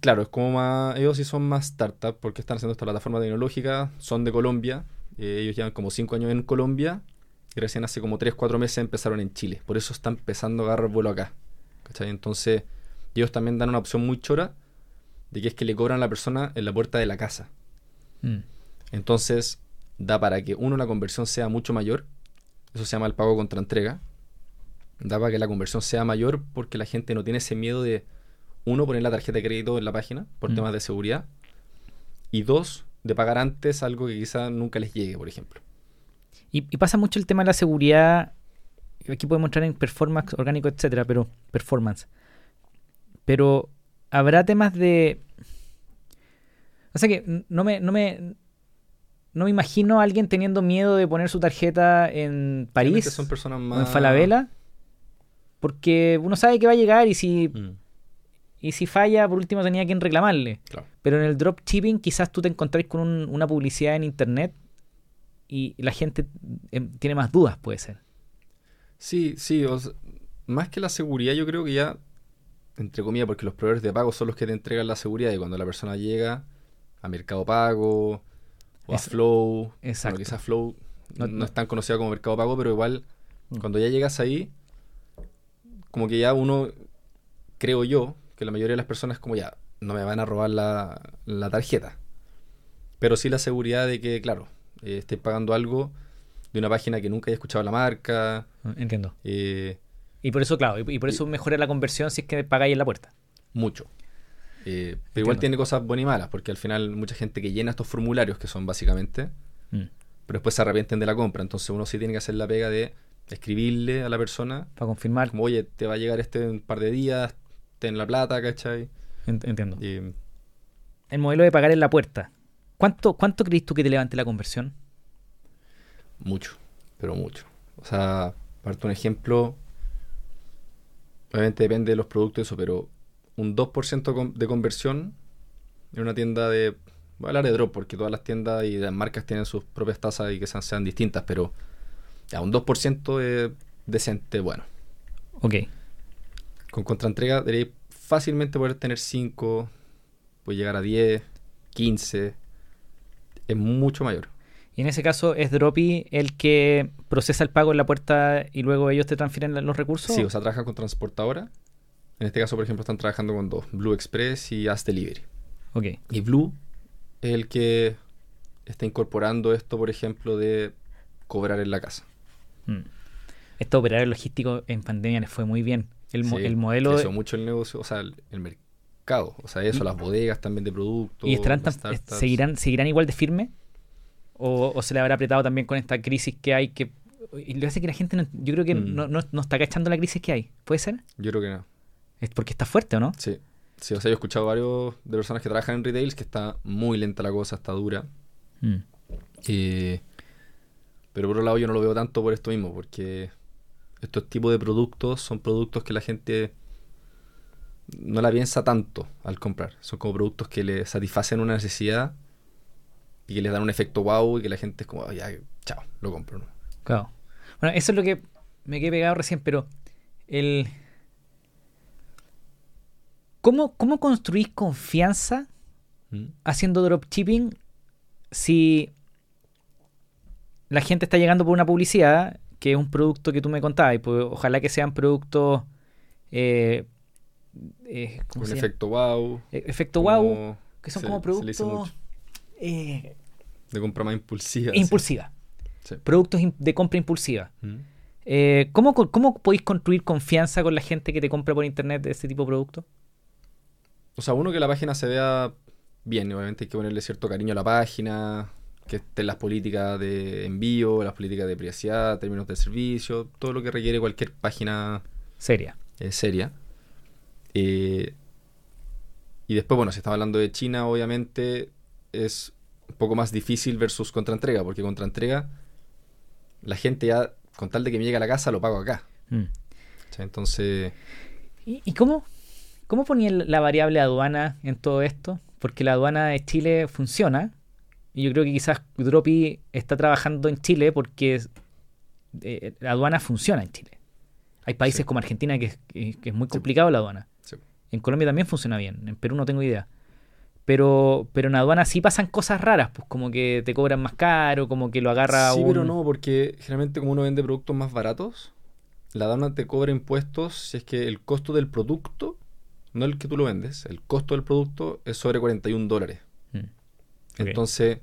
Speaker 1: Claro, es como más. Ellos sí son más startup porque están haciendo esta plataforma tecnológica, son de Colombia. Eh, ellos llevan como 5 años en Colombia y recién hace como 3, 4 meses empezaron en Chile. Por eso están empezando a agarrar vuelo acá. ¿Cachai? Entonces, ellos también dan una opción muy chora de que es que le cobran a la persona en la puerta de la casa.
Speaker 2: Mm.
Speaker 1: Entonces, da para que uno la conversión sea mucho mayor. Eso se llama el pago contra entrega. Da para que la conversión sea mayor porque la gente no tiene ese miedo de, uno, poner la tarjeta de crédito en la página por
Speaker 2: Mm.
Speaker 1: temas de seguridad. Y dos, de pagar antes algo que quizá nunca les llegue, por ejemplo.
Speaker 2: Y, y pasa mucho el tema de la seguridad. Aquí podemos entrar en performance, orgánico, etcétera, pero performance. Pero habrá temas de. O sea que no me, no me, no me imagino a alguien teniendo miedo de poner su tarjeta en París
Speaker 1: son personas
Speaker 2: o en
Speaker 1: más...
Speaker 2: Falabella. Porque uno sabe que va a llegar y si,
Speaker 1: Mm,
Speaker 2: y si falla, por último tenía quien reclamarle.
Speaker 1: claro.
Speaker 2: Pero en el dropshipping quizás tú te encontrás con un- una publicidad en internet y la gente em, tiene más dudas, puede ser.
Speaker 1: Sí, sí, o sea, más que la seguridad, yo creo que ya, entre comillas, porque los proveedores de pago son los que te entregan la seguridad y cuando la persona llega a Mercado Pago o a Flow,
Speaker 2: exacto.
Speaker 1: bueno, quizás Flow
Speaker 2: No-
Speaker 1: no, es tan conocida como Mercado Pago, pero igual
Speaker 2: Mm.
Speaker 1: cuando ya llegas ahí, como que ya uno, creo yo, que la mayoría de las personas como ya, no me van a robar la, la tarjeta. Pero sí la seguridad de que, claro, eh, estés pagando algo de una página que nunca haya escuchado la marca.
Speaker 2: Entiendo.
Speaker 1: eh,
Speaker 2: Y por eso, claro, y por eso mejora la conversión si es que pagáis en la puerta.
Speaker 1: mucho. Eh, pero igual tiene cosas buenas y malas, porque al final mucha gente que llena estos formularios, que son básicamente,
Speaker 2: Mm.
Speaker 1: pero después se arrepienten de la compra. Entonces uno sí tiene que hacer la pega de escribirle a la persona,
Speaker 2: Para confirmar.
Speaker 1: como, oye, te va a llegar este en un par de días, ten la plata, ¿cachai?
Speaker 2: Ent- Entiendo.
Speaker 1: Y,
Speaker 2: El modelo de pagar en la puerta. ¿Cuánto, cuánto crees tú que te levante la conversión?
Speaker 1: mucho, pero mucho. O sea, parte un ejemplo, obviamente depende de los productos, eso, pero un 2% con- de conversión en una tienda de... Voy a hablar de drop porque todas las tiendas y las marcas tienen sus propias tasas y que sean, sean distintas, pero Ya, un 2% es decente, bueno.
Speaker 2: Ok.
Speaker 1: Con contraentrega debería fácilmente poder tener 5, puede llegar a 10, 15. Es mucho mayor.
Speaker 2: Y en ese caso, ¿es Dropi el que procesa el pago en la puerta y luego ellos te transfieren los recursos?
Speaker 1: Sí, o sea, trabajan con transportadora. En este caso, por ejemplo, están trabajando con dos, Blue Express y As Delivery.
Speaker 2: Ok.
Speaker 1: Y Blue es el que está incorporando esto, por ejemplo, de cobrar en la casa.
Speaker 2: Mm. Estos operarios logísticos en pandemia les fue muy bien. El,
Speaker 1: Sí,
Speaker 2: el modelo...
Speaker 1: mucho el negocio, o sea, el, el mercado. O sea, eso,
Speaker 2: Y-
Speaker 1: las bodegas también de productos.
Speaker 2: ¿Y estarán tan-
Speaker 1: startups.
Speaker 2: seguirán, seguirán igual de firme? ¿O, o se le habrá apretado también con esta crisis que hay? que y lo que hace que la gente, no- yo creo que
Speaker 1: Mm.
Speaker 2: no, no- no está cachando la crisis que hay. ¿Puede ser?
Speaker 1: Yo creo que no.
Speaker 2: Es porque está fuerte, ¿o no?
Speaker 1: Sí. Sí, o sea, yo he escuchado varios de personas que trabajan en retails que está muy lenta la cosa, está dura.
Speaker 2: Mm.
Speaker 1: Eh, pero por otro lado yo no lo veo tanto por esto mismo, porque estos tipos de productos son productos que la gente no la piensa tanto al comprar. Son como productos que le satisfacen una necesidad y que les dan un efecto wow y que la gente es como, "Ah, ya, chao, lo compro. ¿no?
Speaker 2: Claro. Bueno, eso es lo que me quedé pegado recién, pero el... ¿Cómo, cómo construís confianza
Speaker 1: ¿Mm?
Speaker 2: haciendo dropshipping si la gente está llegando por una publicidad, que es un producto que tú me contabas, y pues ojalá que sean productos... eh, eh,
Speaker 1: efecto wow.
Speaker 2: Eh, efecto wow,
Speaker 1: como
Speaker 2: que son
Speaker 1: se-
Speaker 2: como productos eh,
Speaker 1: de compra más impulsiva.
Speaker 2: impulsiva,
Speaker 1: Sí.
Speaker 2: productos de compra impulsiva.
Speaker 1: ¿Mm?
Speaker 2: Eh, ¿cómo, ¿Cómo podéis construir confianza con la gente que te compra por internet de este tipo de productos?
Speaker 1: O sea, uno que la página se vea bien, obviamente hay que ponerle cierto cariño a la página, que estén las políticas de envío, las políticas de privacidad, términos de servicio, todo lo que requiere cualquier página
Speaker 2: Seria.
Speaker 1: eh, seria. Eh, y después, bueno, si estamos hablando de China, obviamente es un poco más difícil versus contraentrega, porque contraentrega la gente ya, con tal de que me llegue a la casa, lo pago acá.
Speaker 2: Mm.
Speaker 1: O sea, entonces,
Speaker 2: ¿Y, y cómo, cómo ponían la variable aduana en todo esto? Porque la aduana de Chile funciona. Y yo creo que quizás Dropi está trabajando en Chile porque eh, la aduana funciona en Chile. Hay países
Speaker 1: Sí.
Speaker 2: como Argentina que, es- que- que es muy complicado la aduana.
Speaker 1: sí.
Speaker 2: En Colombia también funciona bien. En Perú no tengo idea. Pero, pero en aduana sí pasan cosas raras, pues como que te cobran más caro, como que lo agarra
Speaker 1: Sí,
Speaker 2: un...
Speaker 1: pero no, porque generalmente como uno vende productos más baratos, la aduana te cobra impuestos si es que el costo del producto, no el que tú lo vendes, el costo del producto es sobre 41 dólares. Entonces,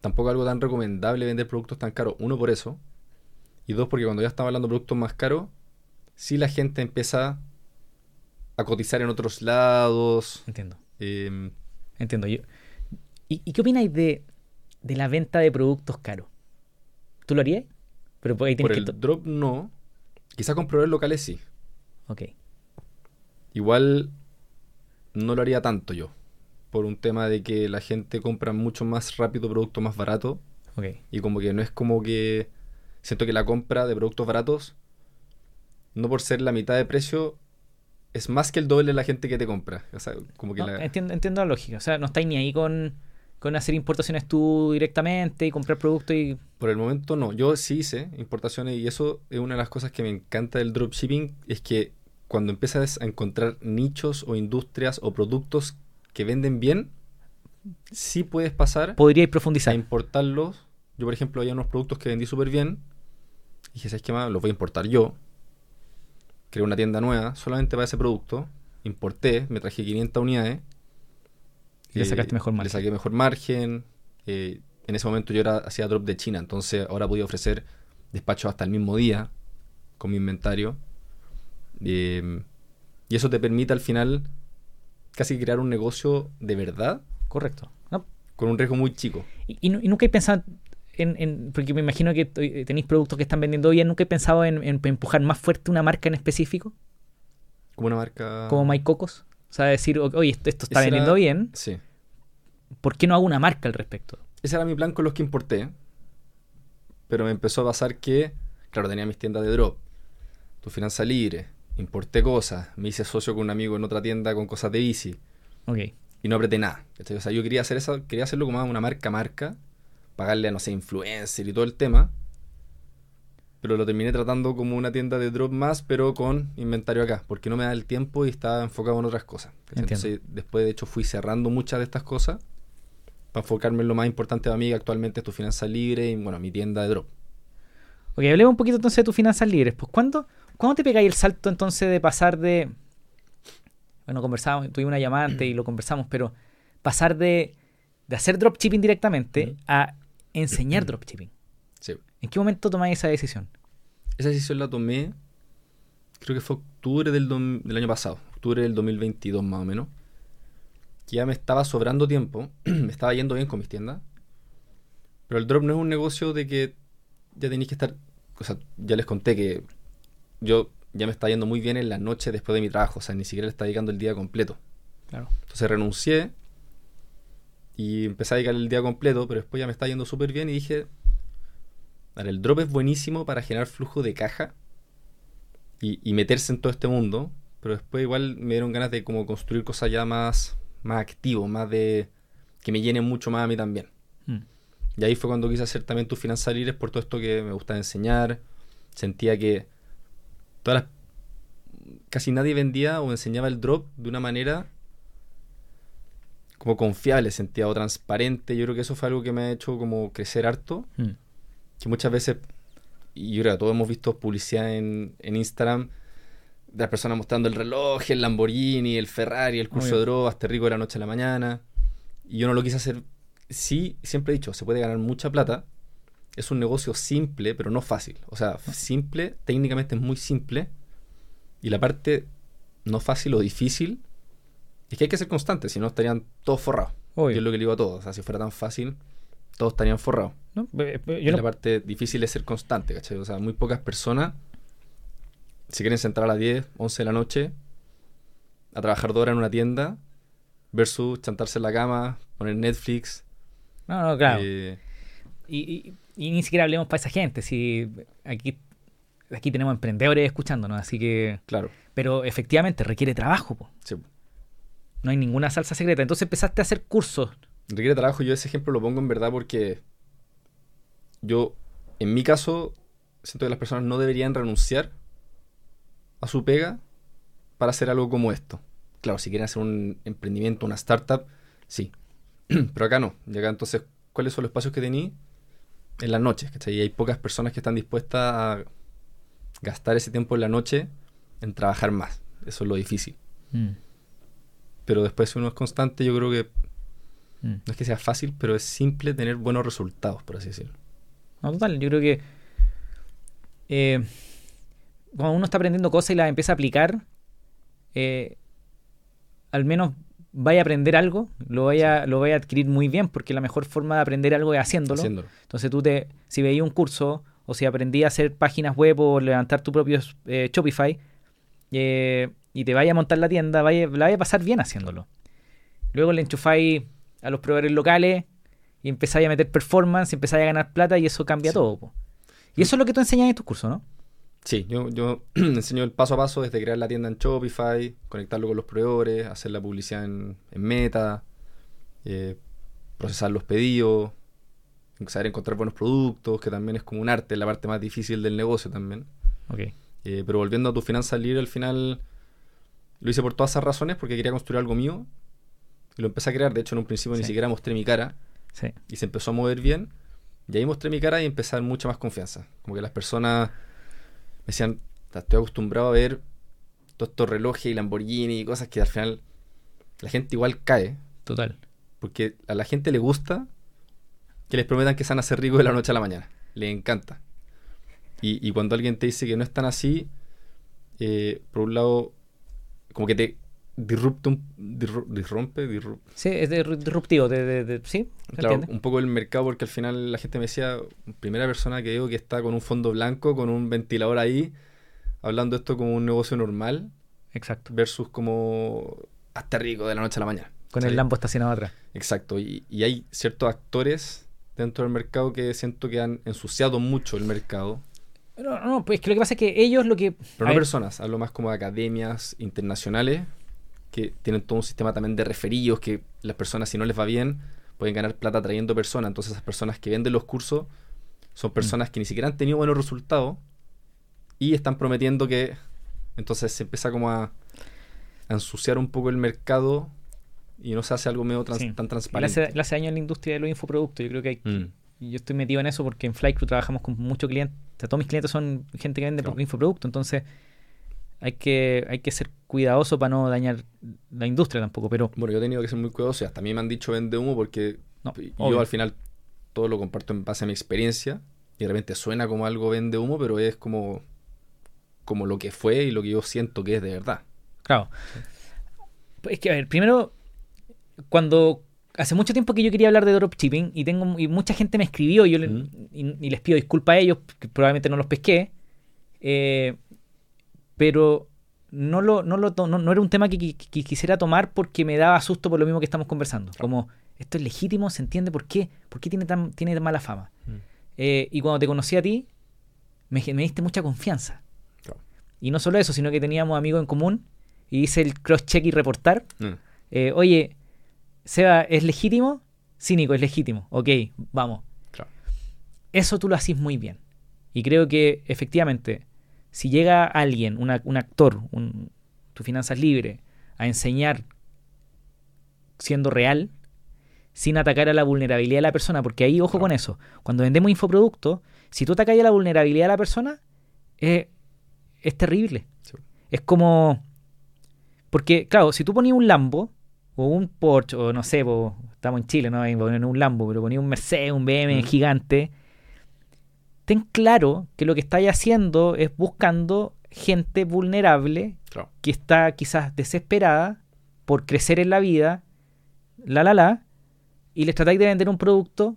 Speaker 1: tampoco es algo tan recomendable vender productos tan caros. Uno, por eso. Y dos, porque cuando ya estamos hablando de productos más caros, sí la gente empieza a cotizar en otros lados.
Speaker 2: Entiendo.
Speaker 1: em,
Speaker 2: Entiendo. Yo, ¿Y, y qué opináis de, de la venta de productos caros? ¿Tú lo harías? Pero ahí
Speaker 1: por el
Speaker 2: que...
Speaker 1: drop no. Quizás con proveedores locales sí.
Speaker 2: Ok.
Speaker 1: Igual no lo haría tanto yo. Por un tema de que la gente compra mucho más rápido productos más baratos.
Speaker 2: Ok.
Speaker 1: Y como que no es como que. Siento que la compra de productos baratos, no por ser la mitad de precio, es más que el doble de la gente que te compra. O sea, como que
Speaker 2: No,
Speaker 1: la.
Speaker 2: entiendo, entiendo la lógica. O sea, no estáis ni ahí con, con hacer importaciones tú directamente y comprar productos y...
Speaker 1: Por el momento no. Yo sí hice importaciones y eso es una de las cosas que me encanta del dropshipping. Es que cuando empiezas a encontrar nichos o industrias o productos que venden bien, sí puedes pasar
Speaker 2: Podríais
Speaker 1: a
Speaker 2: profundizar.
Speaker 1: importarlos. Yo, por ejemplo, había unos productos que vendí súper bien. Y dije, ¿sabes qué más? Los voy a importar yo. Creé una tienda nueva solamente para ese producto. Importé, me traje 500 unidades.
Speaker 2: Y le sacaste mejor margen.
Speaker 1: Le saqué mejor margen. Eh, en ese momento yo era, hacía drop de China, entonces ahora podía ofrecer despachos hasta el mismo día con mi inventario. Eh, y eso te permite al final casi crear un negocio de verdad
Speaker 2: Correcto. No,
Speaker 1: con un riesgo muy chico.
Speaker 2: Y, y nu- y nunca he pensado en, en- Porque me imagino que tenéis productos que están vendiendo bien. ¿Nunca he pensado en, en empujar más fuerte una marca en específico?
Speaker 1: Como una marca...
Speaker 2: Como My Cocos. O sea, decir, oye, esto, esto está
Speaker 1: era-
Speaker 2: vendiendo bien.
Speaker 1: Sí.
Speaker 2: ¿Por qué no hago una marca al respecto?
Speaker 1: Ese era mi plan con los que importé. Pero me empezó a pasar que, claro, tenía mis tiendas de drop, tu finanza libre, importé cosas, me hice socio con un amigo en otra tienda con cosas de bici
Speaker 2: Ok.
Speaker 1: y no apreté nada. ¿cachai? O sea, yo quería hacer eso, quería hacerlo como una marca marca, pagarle a, no sé, influencer y todo el tema. pero lo terminé tratando como una tienda de drop más, pero con inventario acá, porque no me da el tiempo y estaba enfocado en otras cosas. Entonces, después de hecho fui cerrando muchas de estas cosas para enfocarme en lo más importante para mí, que actualmente es tu finanza libre y, bueno, mi tienda de drop.
Speaker 2: Ok, hablemos un poquito entonces de tus finanzas libres. Pues, ¿cuándo, ¿cuándo te pegáis el salto entonces de pasar de. Bueno, conversábamos, tuvimos una llamada antes y lo conversamos, pero pasar de, de hacer dropshipping directamente a enseñar dropshipping.
Speaker 1: Sí.
Speaker 2: ¿En qué momento tomáis esa decisión?
Speaker 1: Esa decisión la tomé, creo que fue octubre del año pasado, octubre del 2022 más o menos. Que ya me estaba sobrando tiempo, me estaba yendo bien con mis tiendas. Pero el drop no es un negocio de que ya tenéis que estar. O sea, ya les conté que yo ya me estaba yendo muy bien en la noche después de mi trabajo, o sea, ni siquiera le estaba dedicando el día completo.
Speaker 2: Claro.
Speaker 1: Entonces renuncié y empecé a dedicar el día completo, pero después ya me estaba yendo súper bien y dije, "Vale, el drop es buenísimo para generar flujo de caja y, y meterse en todo este mundo, pero después igual me dieron ganas de como construir cosas ya más, más activo, más de que me llenen mucho más a mí también.
Speaker 2: Mm.
Speaker 1: Y ahí fue cuando quise hacer también tus finanzas libres por todo esto que me gustaba enseñar. Sentía que todas las, casi nadie vendía o enseñaba el drop de una manera como confiable, sentía o transparente. Yo creo que eso fue algo que me ha hecho como crecer harto.
Speaker 2: Mm.
Speaker 1: Que muchas veces, y yo creo que todos hemos visto publicidad en, en Instagram de las personas mostrando el reloj, el Lamborghini, el Ferrari, el curso
Speaker 2: Obvio.
Speaker 1: de drogas, te rico de la noche a la mañana. Y yo no lo quise hacer. Sí, siempre he dicho, se puede ganar mucha plata. Es un negocio simple, pero no fácil. O sea, simple, técnicamente es muy simple. Y la parte no fácil o difícil es que hay que ser constante, si no estarían todos forrados.
Speaker 2: Obvio.
Speaker 1: Yo es lo que le digo a todos. O sea, si fuera tan fácil, todos estarían forrados.
Speaker 2: ¿No? Eh, eh, Yo
Speaker 1: la
Speaker 2: no-
Speaker 1: parte difícil es ser constante, ¿cachai? O sea, muy pocas personas se quieren sentar a las 10, 11 de la noche a trabajar dos horas en una tienda versus chantarse en la cama, poner Netflix.
Speaker 2: no, no, claro.
Speaker 1: eh,
Speaker 2: Y, y- y ni siquiera hablemos para esa gente. Si aquí, aquí tenemos emprendedores escuchándonos, así que.
Speaker 1: claro.
Speaker 2: Pero efectivamente requiere trabajo, po.
Speaker 1: sí.
Speaker 2: no hay ninguna salsa secreta. Entonces empezaste a hacer cursos.
Speaker 1: Requiere trabajo. Yo ese ejemplo lo pongo en verdad porque yo, en mi caso, siento que las personas no deberían renunciar a su pega para hacer algo como esto. Claro, si quieren hacer un emprendimiento, una startup, sí. Pero acá no. Y acá entonces, ¿cuáles son los espacios que tení? En las noches, ¿cachai? Y hay pocas personas que están dispuestas a gastar ese tiempo en la noche en trabajar más. Eso es lo difícil.
Speaker 2: Mm,
Speaker 1: Pero después, si uno es constante, yo creo que
Speaker 2: mm.
Speaker 1: no es que sea fácil, pero es simple tener buenos resultados, por así decirlo.
Speaker 2: No, total, yo creo que eh, cuando uno está aprendiendo cosas y las empieza a aplicar, eh, al menos vaya a aprender algo, lo vaya, lo vaya a adquirir muy bien, porque la mejor forma de aprender algo es haciéndolo.
Speaker 1: Haciéndolo.
Speaker 2: Entonces tú te, si veías un curso o si aprendí a hacer páginas web o levantar tu propio eh, Shopify eh, y te vaya a montar la tienda, vaya, la vaya a pasar bien haciéndolo. Luego le enchufáis a los proveedores locales y empezáis a meter performance, y empezáis a ganar plata y eso cambia
Speaker 1: Sí.
Speaker 2: todo. po. Y eso es lo que tú enseñas en tus cursos, ¿no?
Speaker 1: Sí, yo, yo enseño el paso a paso desde crear la tienda en Shopify, conectarlo con los proveedores, hacer la publicidad en, en Meta, eh, procesar los pedidos, saber encontrar buenos productos, que también es como un arte, la parte más difícil del negocio también.
Speaker 2: Ok.
Speaker 1: Eh, pero volviendo a tu finanzas libre, al final lo hice por todas esas razones, porque quería construir algo mío. Y lo empecé a crear, de hecho en un principio ni siquiera mostré mi cara.
Speaker 2: Sí.
Speaker 1: y se empezó a mover bien. Y ahí mostré mi cara y empecé a dar mucha más confianza. Como que las personas me decían, "Ta, estoy acostumbrado a ver todos estos relojes y Lamborghini y cosas que al final la gente igual cae.
Speaker 2: Total.
Speaker 1: Porque a la gente le gusta que les prometan que se van a hacer ricos de la noche a la mañana. Le encanta. Y, y cuando alguien te dice que no es tan así, eh, por un lado, como que te disrupte un, disru-
Speaker 2: Sí, es disruptivo. De, de- de- ¿Sí? ¿Se
Speaker 1: Claro,
Speaker 2: entiende?
Speaker 1: un poco el mercado porque al final la gente me decía, primera persona que digo que está con un fondo blanco, con un ventilador ahí, hablando esto como un negocio normal
Speaker 2: Exacto.
Speaker 1: versus como hasta rico de la noche a la mañana.
Speaker 2: Con el. Lambo estacionado atrás.
Speaker 1: Exacto, y, y hay ciertos actores dentro del mercado que siento que han ensuciado mucho el mercado,
Speaker 2: No, no, pues que lo que pasa es que ellos lo que...
Speaker 1: pero no
Speaker 2: ver,
Speaker 1: personas, hablo más como de academias internacionales que tienen todo un sistema también de referidos que las personas si no les va bien pueden ganar plata trayendo personas, entonces esas personas que venden los cursos son personas que ni siquiera han tenido buenos resultados y están prometiendo que entonces se empieza como a, a ensuciar un poco el mercado y no se hace algo medio trans-
Speaker 2: Sí.
Speaker 1: tan
Speaker 2: Le
Speaker 1: transparente.
Speaker 2: hace, le hace daño a la industria de los infoproductos. Yo creo que hay,
Speaker 1: Mm,
Speaker 2: yo estoy metido en eso porque en Flycrew trabajamos con muchos clientes. O sea, todos mis clientes son gente que vende
Speaker 1: Claro.
Speaker 2: infoproductos. Entonces hay que, hay que ser cuidadoso para no dañar la industria tampoco. Pero
Speaker 1: Bueno, yo he tenido que ser muy cuidadoso y hasta a mí me han dicho vende humo porque
Speaker 2: no,
Speaker 1: yo
Speaker 2: obvio.
Speaker 1: al final todo lo comparto en base a mi experiencia y de repente suena como algo vende humo, pero es como, como lo que fue y lo que yo siento que es de verdad.
Speaker 2: Claro. Es que, a ver, primero, cuando hace mucho tiempo que yo quería hablar de dropshipping y tengo y mucha gente me escribió y, yo le-
Speaker 1: Mm.
Speaker 2: y, y les pido disculpas a ellos, que probablemente no los pesqué, eh, pero no, lo, no, lo no, no era un tema que, qui- que quisiera tomar porque me daba susto por lo mismo que estamos conversando. Como, esto es legítimo, se entiende por qué, por qué tiene tan, tiene tan mala fama.
Speaker 1: Mm.
Speaker 2: Eh, y cuando te conocí a ti, me, me diste mucha confianza.
Speaker 1: Claro.
Speaker 2: Y no solo eso, sino que teníamos amigos en común y hice el cross-check y reportar.
Speaker 1: Mm,
Speaker 2: Eh, oye, Seba, ¿es legítimo? Cínico, es legítimo. Ok, vamos.
Speaker 1: claro.
Speaker 2: Eso tú lo haces muy bien. Y creo que efectivamente, si llega alguien, una- un actor, un, tu finanzas libre, a enseñar siendo real, sin atacar a la vulnerabilidad de la persona, porque ahí ojo con eso. Cuando vendemos infoproductos, si tú atacas a la vulnerabilidad de la persona, eh, es terrible.
Speaker 1: Sí.
Speaker 2: Es como. Porque, claro, si tú ponías un Lambo, o un Porsche, o no sé, po, estamos en Chile, no poner un Lambo, pero ponías un Mercedes, un BM
Speaker 1: Mm.
Speaker 2: gigante, ten claro que lo que estáis haciendo es buscando gente vulnerable
Speaker 1: Claro.
Speaker 2: que está quizás desesperada por crecer en la vida, la la la, y les tratáis de vender un producto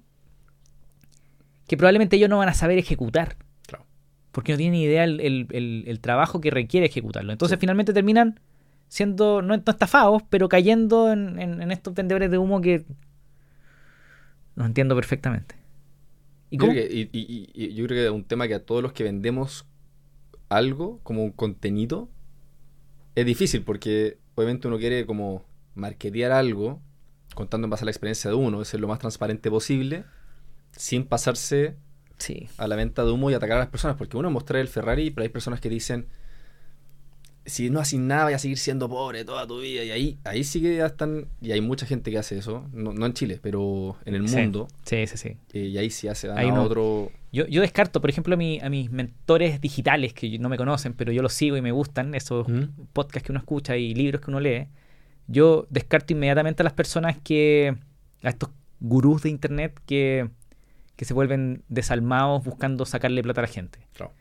Speaker 2: que probablemente ellos no van a saber ejecutar,
Speaker 1: Claro.
Speaker 2: porque no tienen ni idea el, el- el- el trabajo que requiere ejecutarlo. Entonces
Speaker 1: Sí.
Speaker 2: finalmente terminan siendo, no, no estafados, pero cayendo en, en- en estos vendedores de humo que los entiendo perfectamente. ¿Y
Speaker 1: Yo creo, que, y- y- y- y yo creo que es un tema que a todos los que vendemos algo como un contenido es difícil porque obviamente uno quiere como marketear algo contando en base a la experiencia de uno, es ser lo más transparente posible sin pasarse
Speaker 2: Sí.
Speaker 1: a la venta de humo y atacar a las personas porque uno mostrar el Ferrari pero hay personas que dicen si no haces nada vas a seguir siendo pobre toda tu vida y ahí ahí sí que ya están y hay mucha gente que hace eso no, no en Chile pero en el
Speaker 2: Sí.
Speaker 1: mundo
Speaker 2: Sí, sí, sí.
Speaker 1: eh, y ahí sí hace
Speaker 2: Ahí no.
Speaker 1: otro
Speaker 2: Yo, yo descarto, por ejemplo, a, mi- a mis mentores digitales que no me conocen, pero yo los sigo y me gustan, esos
Speaker 1: ¿Mm?
Speaker 2: podcasts que uno escucha y libros que uno lee. Yo descarto inmediatamente a las personas que. a estos gurús de internet que, que se vuelven desalmados buscando sacarle plata a la gente.
Speaker 1: Claro.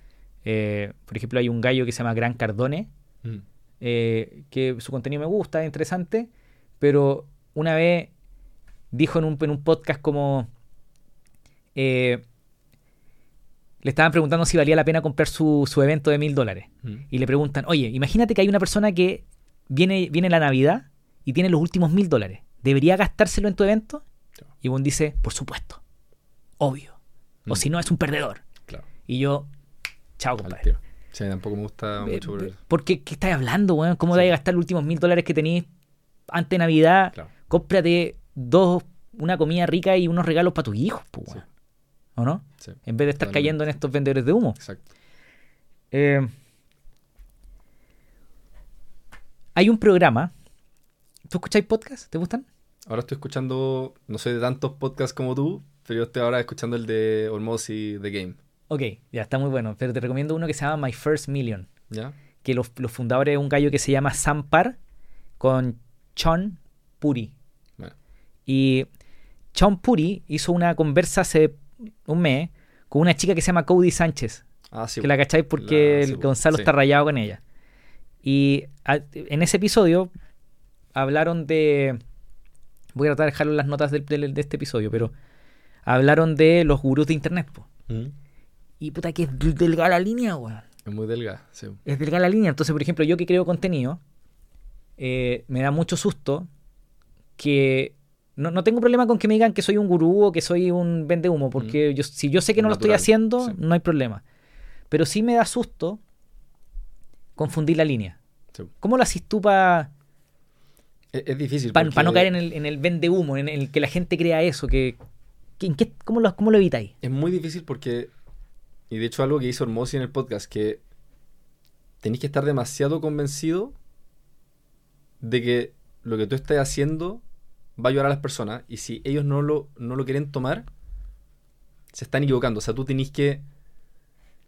Speaker 2: Eh, por ejemplo, hay un gallo que se llama Gran Cardone,
Speaker 1: Mm.
Speaker 2: eh, que su contenido me gusta, es interesante, pero una vez dijo en un, en un podcast como... eh, le estaban preguntando si valía la pena comprar su, su evento de mil dólares.
Speaker 1: Mm.
Speaker 2: Y le preguntan, oye, imagínate que hay una persona que viene, viene la Navidad y tiene los últimos mil dólares. ¿Debería gastárselo en tu evento?
Speaker 1: Claro.
Speaker 2: Y Bon dice, por supuesto, obvio. O
Speaker 1: Mm.
Speaker 2: si no, es un perdedor.
Speaker 1: Claro.
Speaker 2: Y yo, chao, compadre.
Speaker 1: Sí, tampoco me gusta mucho por
Speaker 2: Porque, ¿qué estás hablando, weón? ¿Cómo
Speaker 1: Sí.
Speaker 2: te vas a gastar los últimos mil dólares que tenéis antes de Navidad?
Speaker 1: Claro.
Speaker 2: Cómprate dos, una comida rica y unos regalos para tus hijos, pues,
Speaker 1: Sí.
Speaker 2: ¿O no?
Speaker 1: Sí,
Speaker 2: En vez de estar
Speaker 1: Totalmente.
Speaker 2: cayendo en estos vendedores de humo.
Speaker 1: exacto.
Speaker 2: Eh, hay un programa. ¿Tú escucháis podcast? ¿Te gustan?
Speaker 1: Ahora estoy escuchando, no soy de tantos podcasts como tú, pero yo estoy ahora escuchando el de Olmos y The Game.
Speaker 2: Ok, ya está muy bueno. Pero te recomiendo uno que se llama My First Million.
Speaker 1: ¿Ya?
Speaker 2: Que los, los fundadores es un gallo que se llama Sam Parr con Chon Puri.
Speaker 1: Bueno,
Speaker 2: Y Chon Puri hizo una conversa hace un mes con una chica que se llama Cody Sánchez.
Speaker 1: ah, sí.
Speaker 2: que la cacháis porque
Speaker 1: La- sí,
Speaker 2: el
Speaker 1: po,
Speaker 2: Gonzalo
Speaker 1: sí.
Speaker 2: está rayado con ella. Y a- en ese episodio hablaron de. Voy a tratar de dejarlo en las notas del- del- de, este episodio, pero hablaron de los gurús de internet. po.
Speaker 1: Mm.
Speaker 2: Y puta que es del- delgada la línea, weón.
Speaker 1: Es muy delgada, sí.
Speaker 2: Es delgada la línea. Entonces, por ejemplo, yo que creo contenido, eh, me da mucho susto que. No, no tengo problema con que me digan que soy un gurú o que soy un vende humo, porque yo, si yo sé que no lo estoy haciendo,
Speaker 1: sí.
Speaker 2: no hay problema. Pero sí me da susto confundir la línea.
Speaker 1: Sí.
Speaker 2: ¿Cómo lo haces tú para
Speaker 1: Es, es difícil.
Speaker 2: no
Speaker 1: porque
Speaker 2: caer en el, en el vende humo, en el que la gente crea eso? Que, que- ¿en qué- cómo, lo, ¿Cómo lo evitáis?
Speaker 1: Es muy difícil porque, y de hecho algo que hizo Hermosi en el podcast, que tenéis que estar demasiado convencido de que lo que tú estés haciendo va a ayudar a las personas y si ellos no lo, no lo quieren tomar, se están equivocando. O sea, tú tenés que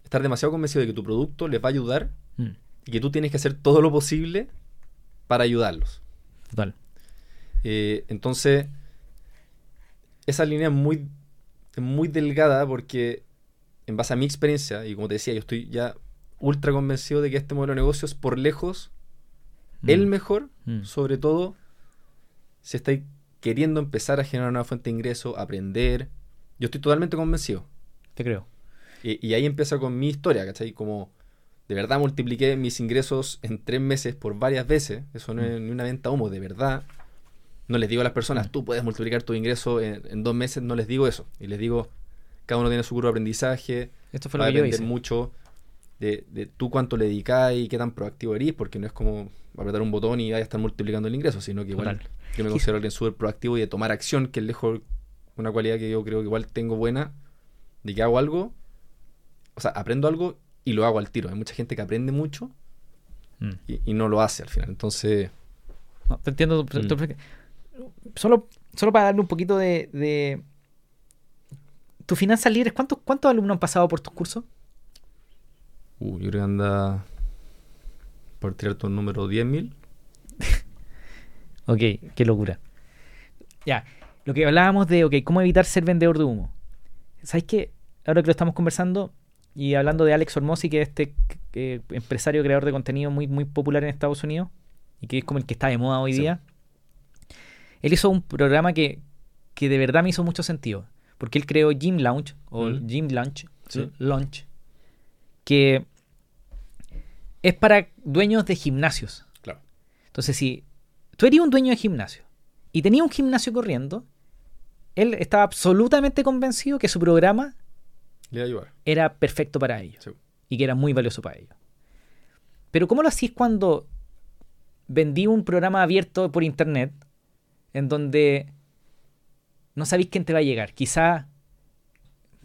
Speaker 1: estar demasiado convencido de que tu producto les va a ayudar
Speaker 2: Mm,
Speaker 1: y que tú tienes que hacer todo lo posible para ayudarlos.
Speaker 2: total.
Speaker 1: Eh, entonces, esa línea es muy, es muy delgada porque en base a mi experiencia, y como te decía, yo estoy ya ultra convencido de que este modelo de negocio es por lejos
Speaker 2: Mm,
Speaker 1: el mejor,
Speaker 2: mm.
Speaker 1: sobre todo si estáis queriendo empezar a generar una nueva fuente de ingreso, aprender. Yo estoy totalmente convencido.
Speaker 2: Te creo.
Speaker 1: Y, y ahí empieza con mi historia, ¿cachai? Como de verdad multipliqué mis ingresos en tres meses por varias veces. Eso no es ni una venta humo, de verdad. No les digo a las personas, tú puedes multiplicar tu ingreso en, en dos meses, no les digo eso. Y les digo, cada uno tiene su curva de aprendizaje,
Speaker 2: Esto fue
Speaker 1: va
Speaker 2: lo
Speaker 1: a
Speaker 2: que yo hice.
Speaker 1: mucho de, de tú cuánto le dedicás y qué tan proactivo eres, porque no es como apretar un botón y vaya a estar multiplicando el ingreso, sino que igual
Speaker 2: Total.
Speaker 1: yo me considero alguien súper proactivo y de tomar acción, que es lejos una cualidad que yo creo que igual tengo buena, de que hago algo, o sea, aprendo algo y lo hago al tiro. Hay mucha gente que aprende mucho
Speaker 2: Mm.
Speaker 1: y, y no lo hace al final. Entonces,
Speaker 2: No, te entiendo.
Speaker 1: Mm.
Speaker 2: Solo, solo para darle un poquito de. de... ¿Tus finanzas libres, ¿cuántos, ¿cuántos alumnos han pasado por tus cursos?
Speaker 1: uh, yo creo que anda por tirar tu número 10.000.
Speaker 2: Ok, qué locura. Ya, lo que hablábamos de, ok, cómo evitar ser vendedor de humo. ¿Sabes qué? Ahora que lo estamos conversando y hablando de Alex Hormozzi, que es este eh, empresario creador de contenido muy, muy popular en Estados Unidos y que es como el que está de moda hoy
Speaker 1: Sí.
Speaker 2: día, él hizo un programa que, que de verdad me hizo mucho sentido. Porque él creó Gym Lounge, o
Speaker 1: Mm.
Speaker 2: Gym Lunch,
Speaker 1: Sí.
Speaker 2: Lunch, que es para dueños de gimnasios.
Speaker 1: Claro.
Speaker 2: Entonces, si tú eres un dueño de gimnasio y tenías un gimnasio corriendo, él estaba absolutamente convencido que su programa
Speaker 1: Le va a ayudar.
Speaker 2: era perfecto para ellos
Speaker 1: Sí.
Speaker 2: y que era muy valioso para ellos. Pero ¿cómo lo hacís cuando vendí un programa abierto por internet en donde no sabéis quién te va a llegar? Quizá,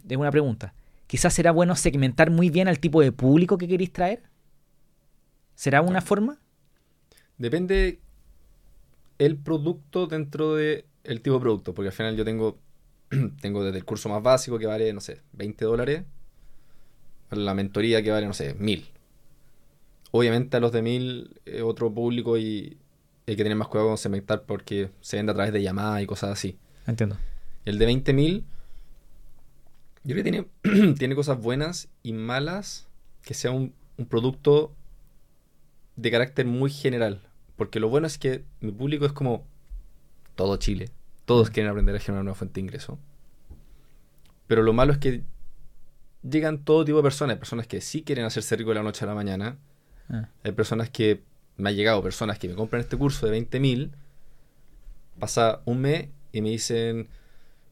Speaker 2: es una pregunta, quizás será bueno segmentar muy bien al tipo de público que queréis traer. ¿Será una forma?
Speaker 1: Depende el producto dentro de el tipo de producto, porque al final yo tengo tengo desde el curso más básico que vale, no sé, 20 dólares, a la mentoría que vale, no sé, 1000. Obviamente a los de 1000 es otro público y hay que tener más cuidado con segmentar porque se vende a través de llamadas y cosas así.
Speaker 2: Entiendo.
Speaker 1: El de 20.000, yo creo que tiene, tiene cosas buenas y malas que sea un, un producto de carácter muy general. Porque lo bueno es que mi público es como todo Chile. Todos quieren aprender a generar una fuente de ingreso. Pero lo malo es que llegan todo tipo de personas. Hay personas que sí quieren hacerse rico de la noche a la mañana.
Speaker 2: Ah,
Speaker 1: Hay personas que me han llegado, personas que me compran este curso de 20.000, pasa un mes y me dicen,